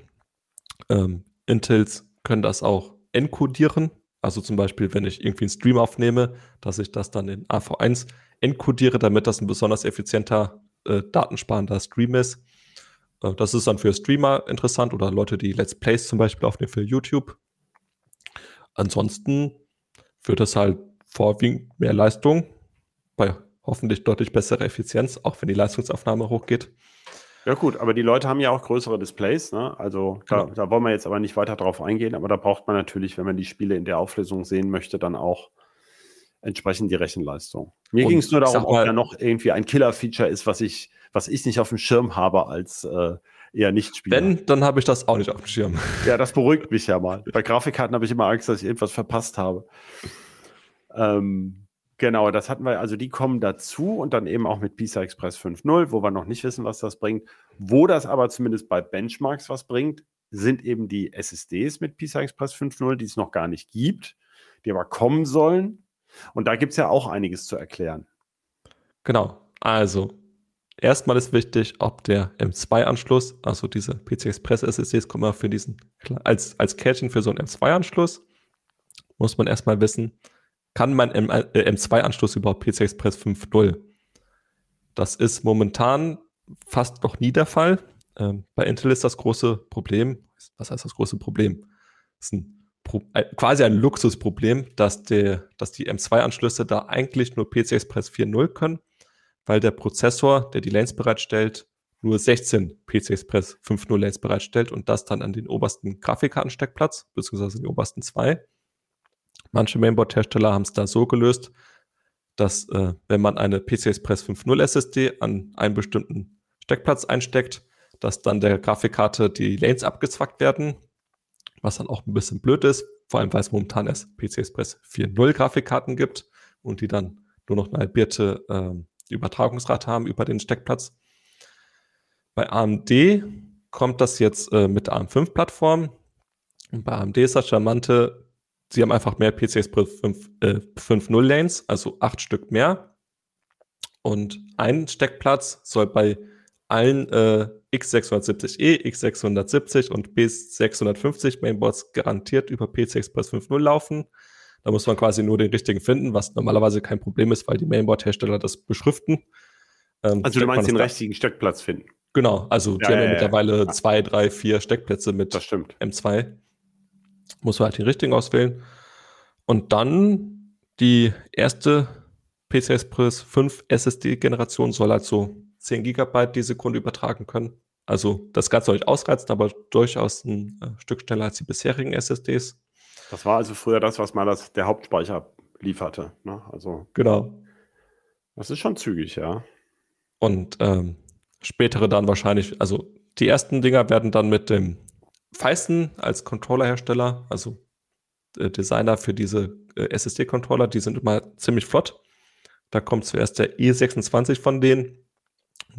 Ähm, Intels können das auch encodieren, also zum Beispiel, wenn ich irgendwie einen Stream aufnehme, dass ich das dann in AV1 encodiere, damit das ein besonders effizienter, äh, datensparender Stream ist. Äh, das ist dann für Streamer interessant oder Leute, die Let's Plays zum Beispiel aufnehmen für YouTube. Ansonsten wird es halt vorwiegend mehr Leistung bei hoffentlich deutlich besserer Effizienz, auch wenn die Leistungsaufnahme hochgeht. Ja gut, aber die Leute haben ja auch größere Displays, ne? Also da, genau. da wollen wir jetzt aber nicht weiter drauf eingehen, aber da braucht man natürlich, wenn man die Spiele in der Auflösung sehen möchte, dann auch entsprechend die Rechenleistung. Mir ging es nur darum, ob da noch irgendwie ein Killer-Feature ist, was ich, was ich nicht auf dem Schirm habe als äh, eher Nicht-Spieler. Wenn, dann habe ich das auch nicht auf dem Schirm. Ja, das beruhigt mich ja mal. Bei Grafikkarten habe ich immer Angst, dass ich irgendwas verpasst habe. Ähm, genau, das hatten wir, also die kommen dazu und dann eben auch mit PISA Express 5.0, wo wir noch nicht wissen, was das bringt. Wo das aber zumindest bei Benchmarks was bringt, sind eben die SSDs mit PISA Express 5.0, die es noch gar nicht gibt, die aber kommen sollen. Und da gibt es ja auch einiges zu erklären. Genau. Also, erstmal ist wichtig, ob der M2-Anschluss, also diese PC Express SSDs, kommen für diesen, als, als Kärtchen für so einen M2-Anschluss, muss man erstmal wissen, kann mein M, äh, M2-Anschluss überhaupt PC Express 5.0? Das ist momentan fast noch nie der Fall. Ähm, bei Intel ist das große Problem, was heißt das große Problem? Das ist ein quasi ein Luxusproblem, dass, der, dass die M2-Anschlüsse da eigentlich nur PC Express 4.0 können, weil der Prozessor, der die Lanes bereitstellt, nur 16 PC Express 5.0 Lanes bereitstellt und das dann an den obersten Grafikkartensteckplatz, beziehungsweise den obersten zwei. Manche Mainboard-Hersteller haben es da so gelöst, dass äh, wenn man eine PC Express 5.0 SSD an einen bestimmten Steckplatz einsteckt, dass dann der Grafikkarte die Lanes abgezwackt werden, was dann auch ein bisschen blöd ist, vor allem weil es momentan erst PC Express 4.0 Grafikkarten gibt und die dann nur noch eine halbierte äh, Übertragungsrate haben über den Steckplatz. Bei AMD kommt das jetzt äh, mit der AM5-Plattform. Und bei AMD ist das Charmante, sie haben einfach mehr PC Express 5.0 äh, Lanes, also acht Stück mehr. Und ein Steckplatz soll bei allen äh, X670E, X670 und B650 Mainboards garantiert über PC Express 5.0 laufen. Da muss man quasi nur den richtigen finden, was normalerweise kein Problem ist, weil die Mainboard-Hersteller das beschriften. Ähm, also du meinst den richtigen Steckplatz finden? Genau, also ja, die haben ja, mittlerweile ja. zwei, drei, vier Steckplätze mit M2. Muss man halt den richtigen auswählen. Und dann die erste PC Express 5 SSD-Generation soll halt so 10 Gigabyte die Sekunde übertragen können. Also das Ganze soll nicht ausreizen, aber durchaus ein äh, Stück schneller als die bisherigen SSDs. Das war also früher das, was mal das, der Hauptspeicher lieferte. Ne? Also, genau. Das ist schon zügig, ja. Und ähm, spätere dann wahrscheinlich, also die ersten Dinger werden dann mit dem Feisten als Controllerhersteller, also äh, Designer für diese äh, SSD-Controller, die sind immer ziemlich flott. Da kommt zuerst der E26 von denen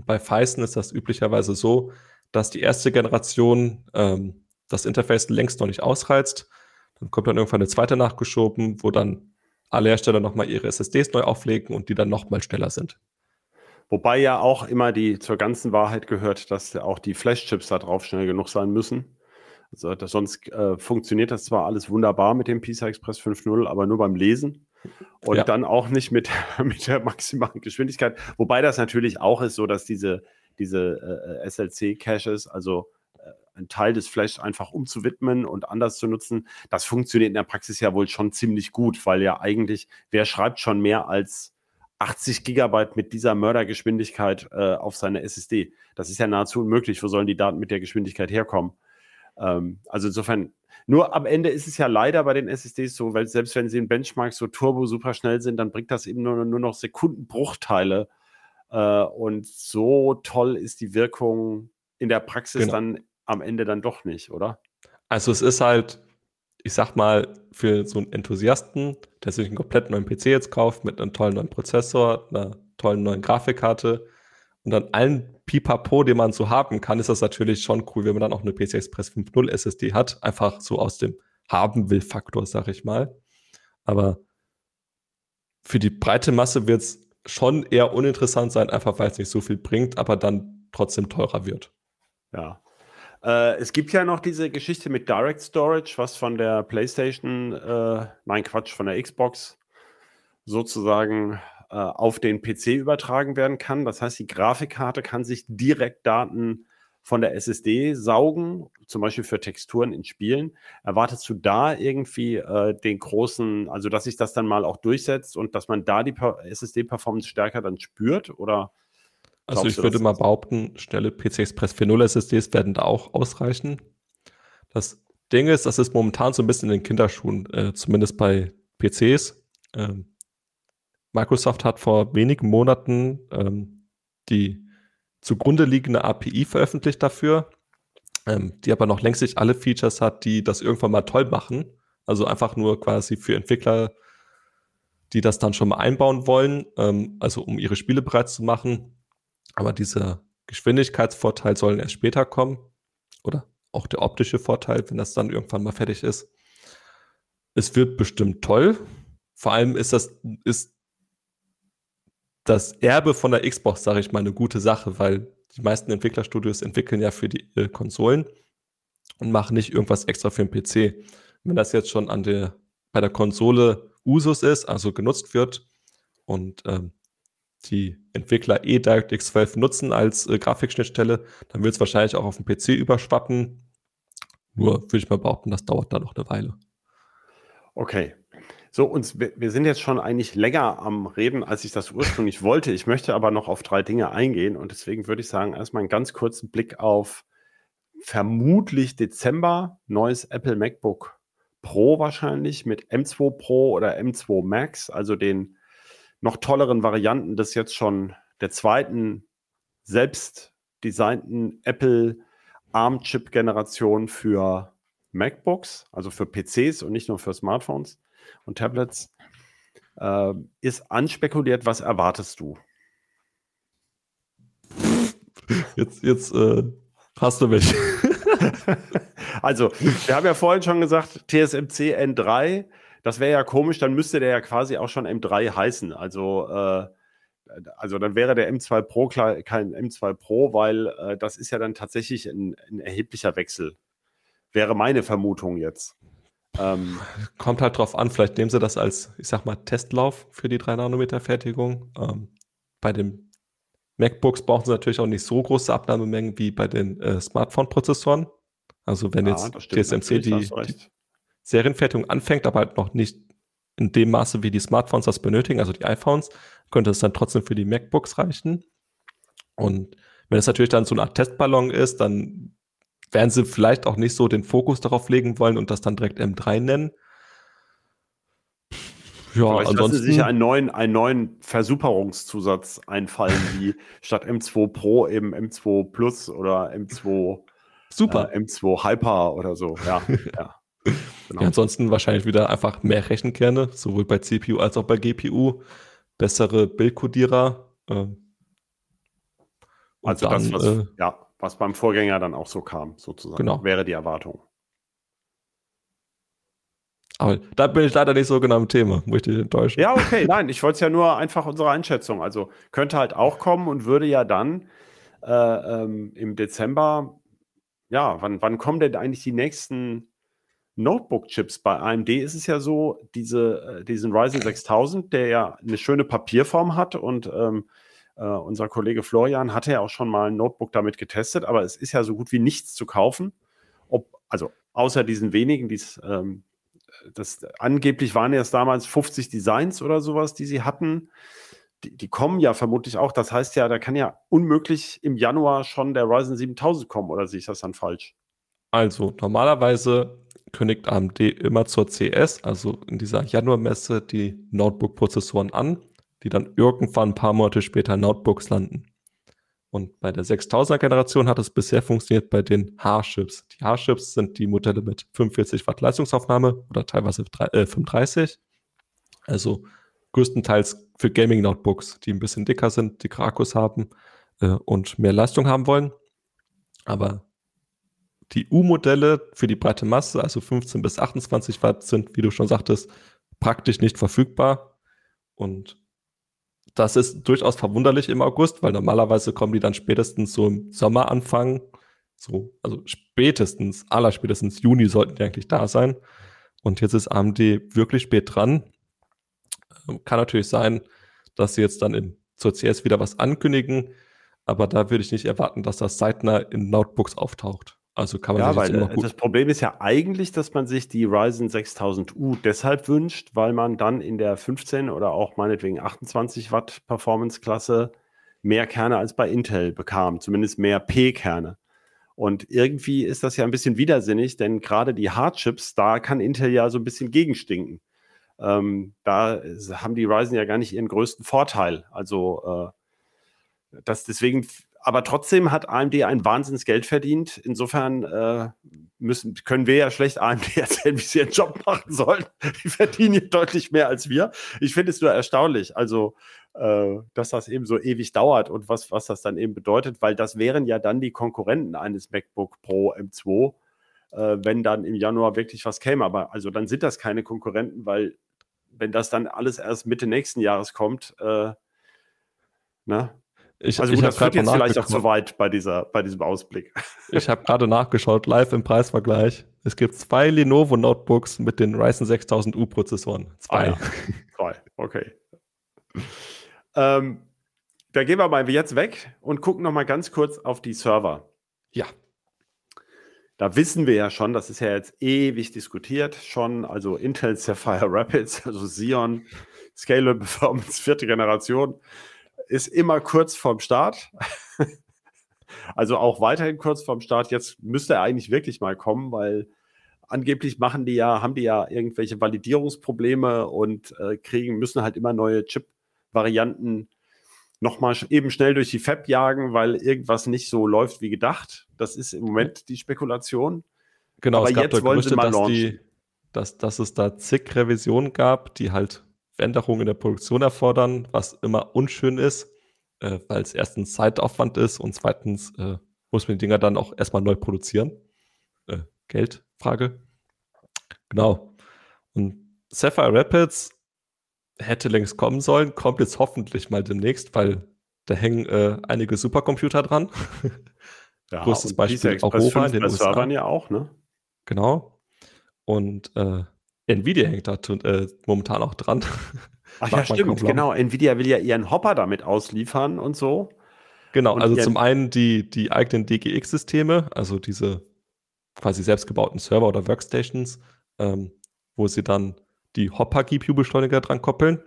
bei Feisten ist das üblicherweise so, dass die erste Generation ähm, das Interface längst noch nicht ausreizt. Dann kommt dann irgendwann eine zweite nachgeschoben, wo dann alle Hersteller nochmal ihre SSDs neu auflegen und die dann nochmal schneller sind. Wobei ja auch immer die zur ganzen Wahrheit gehört, dass auch die Flash-Chips da drauf schnell genug sein müssen. Also das, sonst äh, funktioniert das zwar alles wunderbar mit dem PCI Express 5.0, aber nur beim Lesen und ja. dann auch nicht mit, mit der maximalen Geschwindigkeit. Wobei das natürlich auch ist so, dass diese, diese äh, SLC-Caches, also äh, ein Teil des Flash einfach umzuwidmen und anders zu nutzen, das funktioniert in der Praxis ja wohl schon ziemlich gut, weil ja eigentlich, wer schreibt schon mehr als 80 Gigabyte mit dieser Mördergeschwindigkeit äh, auf seine SSD? Das ist ja nahezu unmöglich. Wo sollen die Daten mit der Geschwindigkeit herkommen? Ähm, also insofern nur am Ende ist es ja leider bei den SSDs so, weil selbst wenn sie in Benchmarks so turbo super schnell sind, dann bringt das eben nur, nur noch Sekundenbruchteile. Äh, und so toll ist die Wirkung in der Praxis genau. dann am Ende dann doch nicht, oder? Also es ist halt, ich sag mal, für so einen Enthusiasten, der sich einen komplett neuen PC jetzt kauft mit einem tollen neuen Prozessor, einer tollen neuen Grafikkarte und dann allen Pipapo, den man so haben kann, ist das natürlich schon cool, wenn man dann auch eine PC Express 5.0 SSD hat. Einfach so aus dem Haben-Will-Faktor, sag ich mal. Aber für die breite Masse wird es schon eher uninteressant sein, einfach weil es nicht so viel bringt, aber dann trotzdem teurer wird. Ja. Äh, es gibt ja noch diese Geschichte mit Direct Storage, was von der PlayStation, äh, nein Quatsch, von der Xbox sozusagen äh, auf den PC übertragen werden kann. Das heißt, die Grafikkarte kann sich direkt Daten von der SSD saugen, zum Beispiel für Texturen in Spielen. Erwartest du da irgendwie äh, den großen, also dass sich das dann mal auch durchsetzt und dass man da die SSD-Performance stärker dann spürt? Oder also ich würde mal behaupten, schnelle PC Express 4.0 SSDs werden da auch ausreichen. Das Ding ist, das ist momentan so ein bisschen in den Kinderschuhen, äh, zumindest bei PCs. Ähm, Microsoft hat vor wenigen Monaten ähm, die zugrunde liegende API veröffentlicht dafür, ähm, die aber noch längst nicht alle Features hat, die das irgendwann mal toll machen. Also einfach nur quasi für Entwickler, die das dann schon mal einbauen wollen, ähm, also um ihre Spiele bereit zu machen. Aber dieser Geschwindigkeitsvorteil soll erst später kommen. Oder auch der optische Vorteil, wenn das dann irgendwann mal fertig ist. Es wird bestimmt toll. Vor allem ist das, ist das Erbe von der Xbox, sage ich mal, eine gute Sache, weil die meisten Entwicklerstudios entwickeln ja für die äh, Konsolen und machen nicht irgendwas extra für den PC. Wenn das jetzt schon an der, bei der Konsole Usus ist, also genutzt wird und ähm, die Entwickler eh DirectX 12 nutzen als äh, Grafikschnittstelle, dann wird es wahrscheinlich auch auf den PC überschwappen. Nur würde ich mal behaupten, das dauert da noch eine Weile. Okay, so, uns, wir sind jetzt schon eigentlich länger am Reden, als ich das ursprünglich wollte. Ich möchte aber noch auf drei Dinge eingehen und deswegen würde ich sagen, erstmal einen ganz kurzen Blick auf vermutlich Dezember, neues Apple MacBook Pro wahrscheinlich mit M2 Pro oder M2 Max, also den noch tolleren Varianten des jetzt schon der zweiten selbst designten Apple ARM-Chip-Generation für MacBooks, also für PCs und nicht nur für Smartphones und Tablets, äh, ist anspekuliert. Was erwartest du? Jetzt, jetzt äh, hast du mich. also, wir haben ja vorhin schon gesagt, TSMC N3, das wäre ja komisch, dann müsste der ja quasi auch schon M3 heißen. Also, äh, also dann wäre der M2 Pro kein M2 Pro, weil äh, das ist ja dann tatsächlich ein, ein erheblicher Wechsel. Wäre meine Vermutung jetzt. Ähm, Kommt halt drauf an, vielleicht nehmen sie das als, ich sag mal, Testlauf für die 3-Nanometer-Fertigung. Ähm, bei den MacBooks brauchen sie natürlich auch nicht so große Abnahmemengen wie bei den äh, Smartphone-Prozessoren. Also wenn ja, jetzt TSMC die, die, Serienfertigung anfängt, aber halt noch nicht in dem Maße, wie die Smartphones das benötigen, also die iPhones, könnte es dann trotzdem für die MacBooks reichen. Und wenn es natürlich dann so eine Art Testballon ist, dann werden sie vielleicht auch nicht so den Fokus darauf legen wollen und das dann direkt M3 nennen. Ja, Vielleicht ansonsten lassen sie sich einen neuen, einen neuen Versuperungszusatz einfallen, wie statt M2 Pro eben M2 Plus oder M2 Super. Äh, M2 Hyper oder so. Ja, ja. Genau. Ja, ansonsten wahrscheinlich wieder einfach mehr Rechenkerne, sowohl bei CPU als auch bei GPU, bessere Bildkodierer. Äh, also dann, das, was, äh, ja, was beim Vorgänger dann auch so kam, sozusagen. Genau. Wäre die Erwartung. Aber da bin ich leider nicht so genau im Thema, muss ich dich enttäuschen. Ja, okay, nein, ich wollte es ja nur einfach unsere Einschätzung. Also könnte halt auch kommen und würde ja dann äh, ähm, im Dezember, ja, wann, wann kommen denn eigentlich die nächsten Notebook-Chips? Bei AMD ist es ja so, diese, äh, diesen Ryzen 6000, der ja eine schöne Papierform hat und ähm, äh, unser Kollege Florian hatte ja auch schon mal ein Notebook damit getestet, aber es ist ja so gut wie nichts zu kaufen. Ob, also außer diesen wenigen, die ähm, das angeblich waren ja damals 50 Designs oder sowas, die sie hatten. Die, die, kommen ja vermutlich auch. Das heißt ja, da kann ja unmöglich im Januar schon der Ryzen 7000 kommen, oder sehe ich das dann falsch? Also, normalerweise kündigt AMD immer zur CS, also in dieser Januarmesse, die Notebook-Prozessoren an die dann irgendwann ein paar Monate später in Notebooks landen. Und bei der 6000er Generation hat es bisher funktioniert bei den H-Chips. Die H-Chips sind die Modelle mit 45 Watt Leistungsaufnahme oder teilweise 35. Äh, also größtenteils für Gaming-Notebooks, die ein bisschen dicker sind, dickere Akkus haben äh, und mehr Leistung haben wollen. Aber die U-Modelle für die breite Masse, also 15 bis 28 Watt, sind, wie du schon sagtest, praktisch nicht verfügbar. Und das ist durchaus verwunderlich im August, weil normalerweise kommen die dann spätestens so im Sommer anfangen. So, also spätestens, allerspätestens Juni sollten die eigentlich da sein. Und jetzt ist AMD wirklich spät dran. Ähm, kann natürlich sein, dass sie jetzt dann in, zur CS wieder was ankündigen, aber da würde ich nicht erwarten, dass das zeitnah in Notebooks auftaucht. Also kann man ja, weil, Das Problem ist ja eigentlich, dass man sich die Ryzen 6000U deshalb wünscht, weil man dann in der 15 oder auch meinetwegen 28 Watt Performance-Klasse mehr Kerne als bei Intel bekam, zumindest mehr P-Kerne. Und irgendwie ist das ja ein bisschen widersinnig, denn gerade die Hardchips, da kann Intel ja so ein bisschen gegenstinken. Ähm, da haben die Ryzen ja gar nicht ihren größten Vorteil. Also äh, das deswegen aber trotzdem hat AMD ein Wahnsinns Geld verdient. Insofern äh, müssen, können wir ja schlecht AMD erzählen, wie sie ihren Job machen sollen. Die verdienen hier deutlich mehr als wir. Ich finde es nur erstaunlich, also äh, dass das eben so ewig dauert und was, was das dann eben bedeutet, weil das wären ja dann die Konkurrenten eines MacBook Pro M2, äh, wenn dann im Januar wirklich was käme. Aber also dann sind das keine Konkurrenten, weil wenn das dann alles erst Mitte nächsten Jahres kommt, äh, ne, ich, also gut, ich das führt jetzt vielleicht auch zu weit bei, dieser, bei diesem Ausblick. Ich habe gerade nachgeschaut, live im Preisvergleich. Es gibt zwei Lenovo Notebooks mit den Ryzen 6000U Prozessoren. Zwei. Ah, ja. zwei, okay. ähm, da gehen wir mal jetzt weg und gucken noch mal ganz kurz auf die Server. Ja. Da wissen wir ja schon, das ist ja jetzt ewig diskutiert schon, also Intel Sapphire Rapids, also Xeon, Scalable Performance, vierte Generation ist immer kurz vorm Start. also auch weiterhin kurz vorm Start. Jetzt müsste er eigentlich wirklich mal kommen, weil angeblich machen die ja, haben die ja irgendwelche Validierungsprobleme und äh, kriegen, müssen halt immer neue Chip-Varianten nochmal eben schnell durch die Fab jagen, weil irgendwas nicht so läuft wie gedacht. Das ist im Moment die Spekulation. Genau, Aber es gab jetzt wollen Gerüchte, sie mal dass, die, dass, dass es da zig Revisionen gab, die halt Änderungen in der Produktion erfordern, was immer unschön ist, äh, weil es erstens Zeitaufwand ist und zweitens äh, muss man die Dinger dann auch erstmal neu produzieren. Äh, Geldfrage. Genau. Und Sapphire Rapids hätte längst kommen sollen, kommt jetzt hoffentlich mal demnächst, weil da hängen äh, einige Supercomputer dran. ja, Größtes Beispiel Aurora in den USA. Servern ja auch, ne? Genau. Und äh, Nvidia hängt da äh, momentan auch dran. Ach ja, stimmt, genau. Nvidia will ja ihren Hopper damit ausliefern und so. Genau, und also zum einen die, die eigenen DGX-Systeme, also diese quasi selbstgebauten Server oder Workstations, ähm, wo sie dann die Hopper-GPU-Beschleuniger dran koppeln.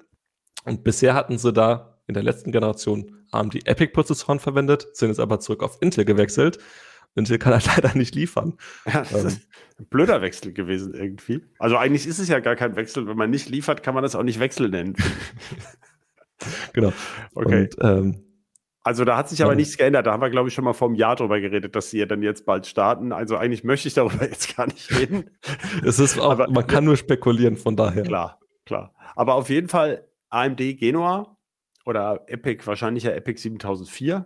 Und bisher hatten sie da in der letzten Generation AMD Epic-Prozessoren verwendet, sind jetzt aber zurück auf Intel gewechselt. Intel kann halt leider nicht liefern. Ja, das ähm, ist ein blöder Wechsel gewesen irgendwie. Also eigentlich ist es ja gar kein Wechsel. Wenn man nicht liefert, kann man das auch nicht Wechsel nennen. genau. Okay. Und, ähm, also da hat sich aber nichts geändert. Da haben wir, glaube ich, schon mal vor einem Jahr drüber geredet, dass sie ja dann jetzt bald starten. Also eigentlich möchte ich darüber jetzt gar nicht reden. es ist auch, aber, man kann nur spekulieren, von daher. Klar, klar. Aber auf jeden Fall AMD Genua oder Epic, wahrscheinlich ja Epic 7004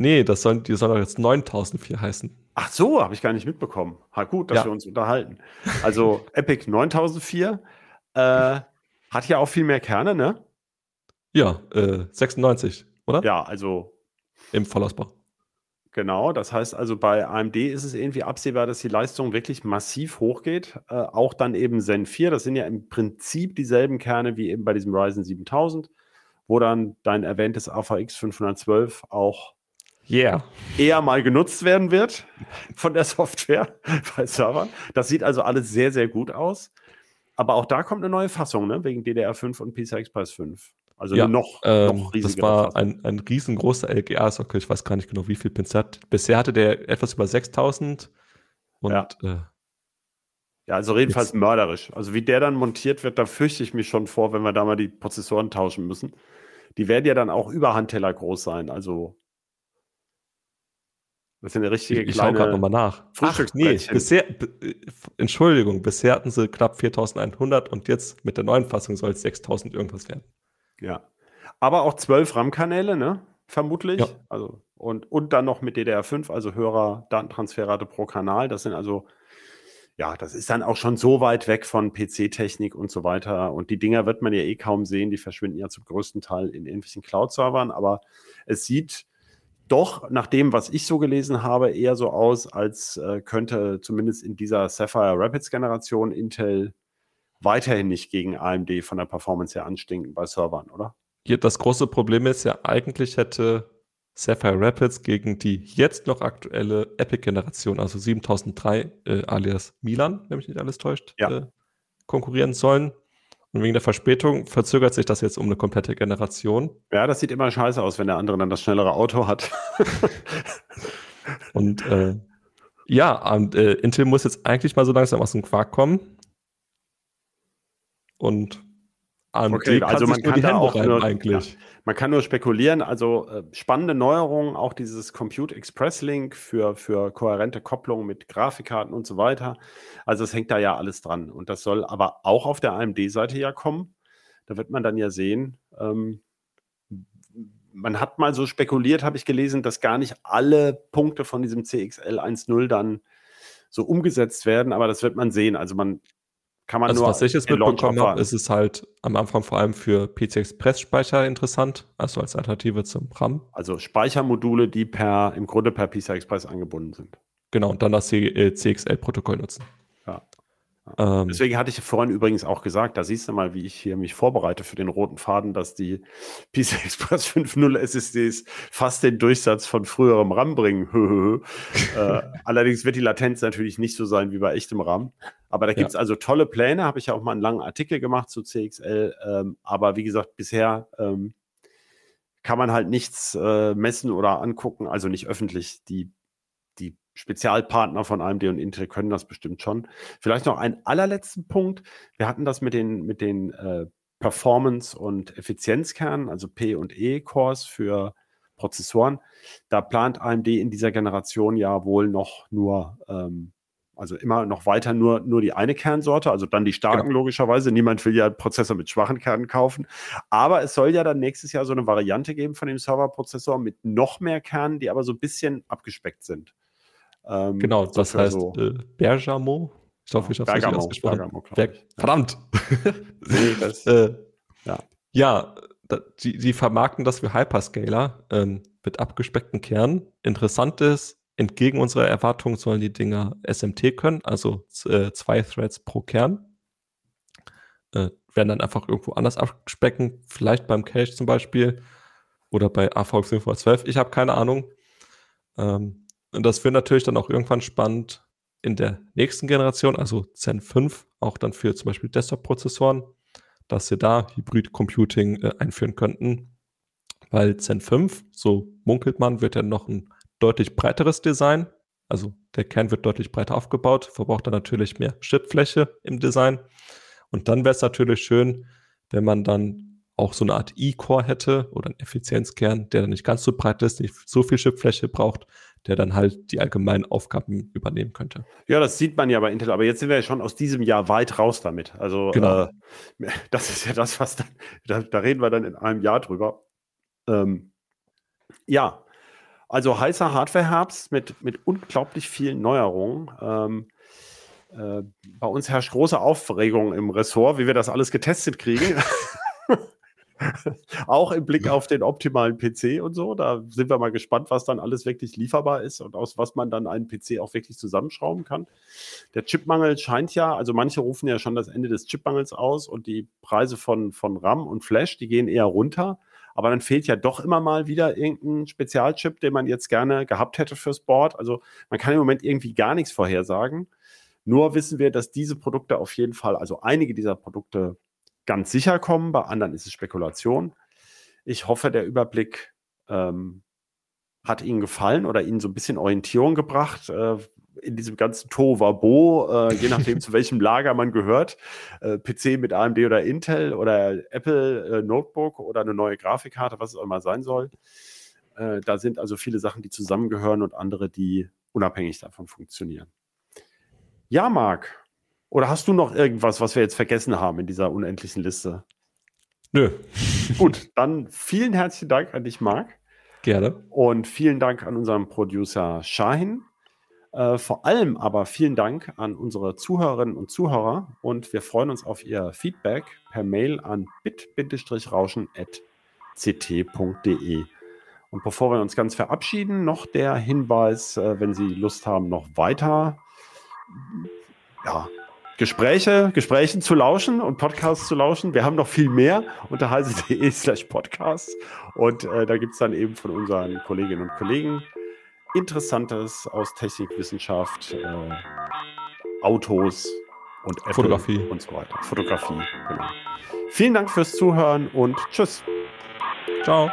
Nee, das sollen, die sollen doch jetzt 9004 heißen. Ach so, habe ich gar nicht mitbekommen. Ha, gut, dass ja. wir uns unterhalten. Also Epic 9004 äh, hat ja auch viel mehr Kerne, ne? Ja, äh, 96, oder? Ja, also. Im Vollausbau. Genau, das heißt also bei AMD ist es irgendwie absehbar, dass die Leistung wirklich massiv hochgeht. Äh, auch dann eben Zen 4, das sind ja im Prinzip dieselben Kerne wie eben bei diesem Ryzen 7000, wo dann dein erwähntes AVX 512 auch yeah. eher mal genutzt werden wird von der Software bei Servern. Das sieht also alles sehr, sehr gut aus. Aber auch da kommt eine neue Fassung, ne? wegen DDR5 und PCI Express 5. Also ja, noch, ähm, noch Das war ein, ein riesengroßer LGA-Sockel. Ich weiß gar nicht genau, wie viel Pins hat. Bisher hatte der etwas über 6000. Und, ja. Äh, ja, also jedenfalls mörderisch. Also wie der dann montiert wird, da fürchte ich mich schon vor, wenn wir da mal die Prozessoren tauschen müssen. Die werden ja dann auch über Handteller groß sein. Also das ist eine richtige ich, ich kleine. Ich gerade nochmal nach. Ach, nee, bisher, Entschuldigung, bisher hatten sie knapp 4100 und jetzt mit der neuen Fassung soll es 6000 irgendwas werden. Ja. Aber auch 12 RAM-Kanäle, ne? Vermutlich. Ja. Also, und, und dann noch mit DDR5, also höherer Datentransferrate pro Kanal. Das sind also ja, das ist dann auch schon so weit weg von PC-Technik und so weiter. Und die Dinger wird man ja eh kaum sehen. Die verschwinden ja zum größten Teil in irgendwelchen Cloud-Servern. Aber es sieht doch nach dem, was ich so gelesen habe, eher so aus, als äh, könnte zumindest in dieser Sapphire Rapids Generation Intel weiterhin nicht gegen AMD von der Performance her anstinken bei Servern, oder? Hier, das große Problem ist ja, eigentlich hätte Sapphire Rapids gegen die jetzt noch aktuelle Epic-Generation, also 7003 äh, alias Milan, wenn mich nicht alles täuscht, ja. äh, konkurrieren sollen. Und wegen der Verspätung verzögert sich das jetzt um eine komplette Generation. Ja, das sieht immer scheiße aus, wenn der andere dann das schnellere Auto hat. und äh, ja, und, äh, Intel muss jetzt eigentlich mal so langsam aus dem Quark kommen. Und okay, also man kann da auch nur, eigentlich. Ja, man kann nur spekulieren. Also äh, spannende Neuerungen, auch dieses Compute Express Link für, für kohärente Kopplung mit Grafikkarten und so weiter. Also es hängt da ja alles dran. Und das soll aber auch auf der AMD-Seite ja kommen. Da wird man dann ja sehen. Ähm, man hat mal so spekuliert, habe ich gelesen, dass gar nicht alle Punkte von diesem CXL 1.0 dann so umgesetzt werden, aber das wird man sehen. Also man kann man also nur was ich jetzt mitbekommen habe, ist es halt am Anfang vor allem für PC Express Speicher interessant, also als Alternative zum RAM. Also Speichermodule, die per im Grunde per PC Express angebunden sind. Genau, und dann das CXL-Protokoll nutzen. Ähm, Deswegen hatte ich vorhin übrigens auch gesagt, da siehst du mal, wie ich hier mich vorbereite für den roten Faden, dass die PC Express 5.0 SSDs fast den Durchsatz von früherem RAM bringen. äh, allerdings wird die Latenz natürlich nicht so sein wie bei echtem RAM. Aber da gibt es ja. also tolle Pläne, habe ich ja auch mal einen langen Artikel gemacht zu CXL. Ähm, aber wie gesagt, bisher ähm, kann man halt nichts äh, messen oder angucken, also nicht öffentlich. Die Spezialpartner von AMD und Intel können das bestimmt schon. Vielleicht noch einen allerletzten Punkt. Wir hatten das mit den, mit den äh, Performance- und Effizienzkernen, also P- und E-Cores für Prozessoren. Da plant AMD in dieser Generation ja wohl noch nur, ähm, also immer noch weiter nur, nur die eine Kernsorte, also dann die starken genau. logischerweise. Niemand will ja Prozessor mit schwachen Kernen kaufen. Aber es soll ja dann nächstes Jahr so eine Variante geben von dem Serverprozessor mit noch mehr Kernen, die aber so ein bisschen abgespeckt sind. Ähm, genau, das heißt so. äh, Bergamo. Ich hoffe, ich habe es richtig ausgesprochen. Bergamo, Ber Verdammt! nee, das, äh, ja, ja da, die, die vermarkten das für Hyperscaler ähm, mit abgespeckten Kernen. Interessant ist, entgegen unserer Erwartungen sollen die Dinger SMT können, also äh, zwei Threads pro Kern. Äh, werden dann einfach irgendwo anders abspecken, vielleicht beim Cache zum Beispiel oder bei AVX 512. Ich habe keine Ahnung. Ähm, und das wird natürlich dann auch irgendwann spannend in der nächsten Generation, also Zen 5, auch dann für zum Beispiel Desktop-Prozessoren, dass sie da Hybrid-Computing äh, einführen könnten. Weil Zen 5, so munkelt man, wird ja noch ein deutlich breiteres Design. Also der Kern wird deutlich breiter aufgebaut, verbraucht dann natürlich mehr Chipfläche im Design. Und dann wäre es natürlich schön, wenn man dann auch so eine Art E-Core hätte oder einen Effizienzkern, der dann nicht ganz so breit ist, nicht so viel Chipfläche braucht, der dann halt die allgemeinen Aufgaben übernehmen könnte. Ja, das sieht man ja bei Intel, aber jetzt sind wir ja schon aus diesem Jahr weit raus damit. Also genau. äh, das ist ja das, was dann, da, da, reden wir dann in einem Jahr drüber. Ähm, ja, also heißer Hardware-Herbst mit, mit unglaublich vielen Neuerungen. Ähm, äh, bei uns herrscht große Aufregung im Ressort, wie wir das alles getestet kriegen. auch im Blick auf den optimalen PC und so. Da sind wir mal gespannt, was dann alles wirklich lieferbar ist und aus was man dann einen PC auch wirklich zusammenschrauben kann. Der Chipmangel scheint ja, also manche rufen ja schon das Ende des Chipmangels aus und die Preise von, von RAM und Flash, die gehen eher runter. Aber dann fehlt ja doch immer mal wieder irgendein Spezialchip, den man jetzt gerne gehabt hätte fürs Board. Also man kann im Moment irgendwie gar nichts vorhersagen. Nur wissen wir, dass diese Produkte auf jeden Fall, also einige dieser Produkte ganz sicher kommen, bei anderen ist es Spekulation. Ich hoffe, der Überblick ähm, hat Ihnen gefallen oder Ihnen so ein bisschen Orientierung gebracht äh, in diesem ganzen Tovabo, äh, je nachdem, zu welchem Lager man gehört. Äh, PC mit AMD oder Intel oder Apple äh, Notebook oder eine neue Grafikkarte, was es auch immer sein soll. Äh, da sind also viele Sachen, die zusammengehören und andere, die unabhängig davon funktionieren. Ja, Marc, oder hast du noch irgendwas, was wir jetzt vergessen haben in dieser unendlichen Liste? Nö. Gut, dann vielen herzlichen Dank an dich, Marc. Gerne. Und vielen Dank an unseren Producer Shahin. Äh, vor allem aber vielen Dank an unsere Zuhörerinnen und Zuhörer und wir freuen uns auf Ihr Feedback per Mail an bit-rauschen.ct.de. Und bevor wir uns ganz verabschieden, noch der Hinweis, äh, wenn Sie Lust haben, noch weiter ja, Gespräche, Gesprächen zu lauschen und Podcasts zu lauschen. Wir haben noch viel mehr unter heise.de slash Podcasts. Und äh, da gibt es dann eben von unseren Kolleginnen und Kollegen Interessantes aus Technik, Wissenschaft, äh, Autos und Apple Fotografie und so weiter. Fotografie, genau. Vielen Dank fürs Zuhören und tschüss. Ciao.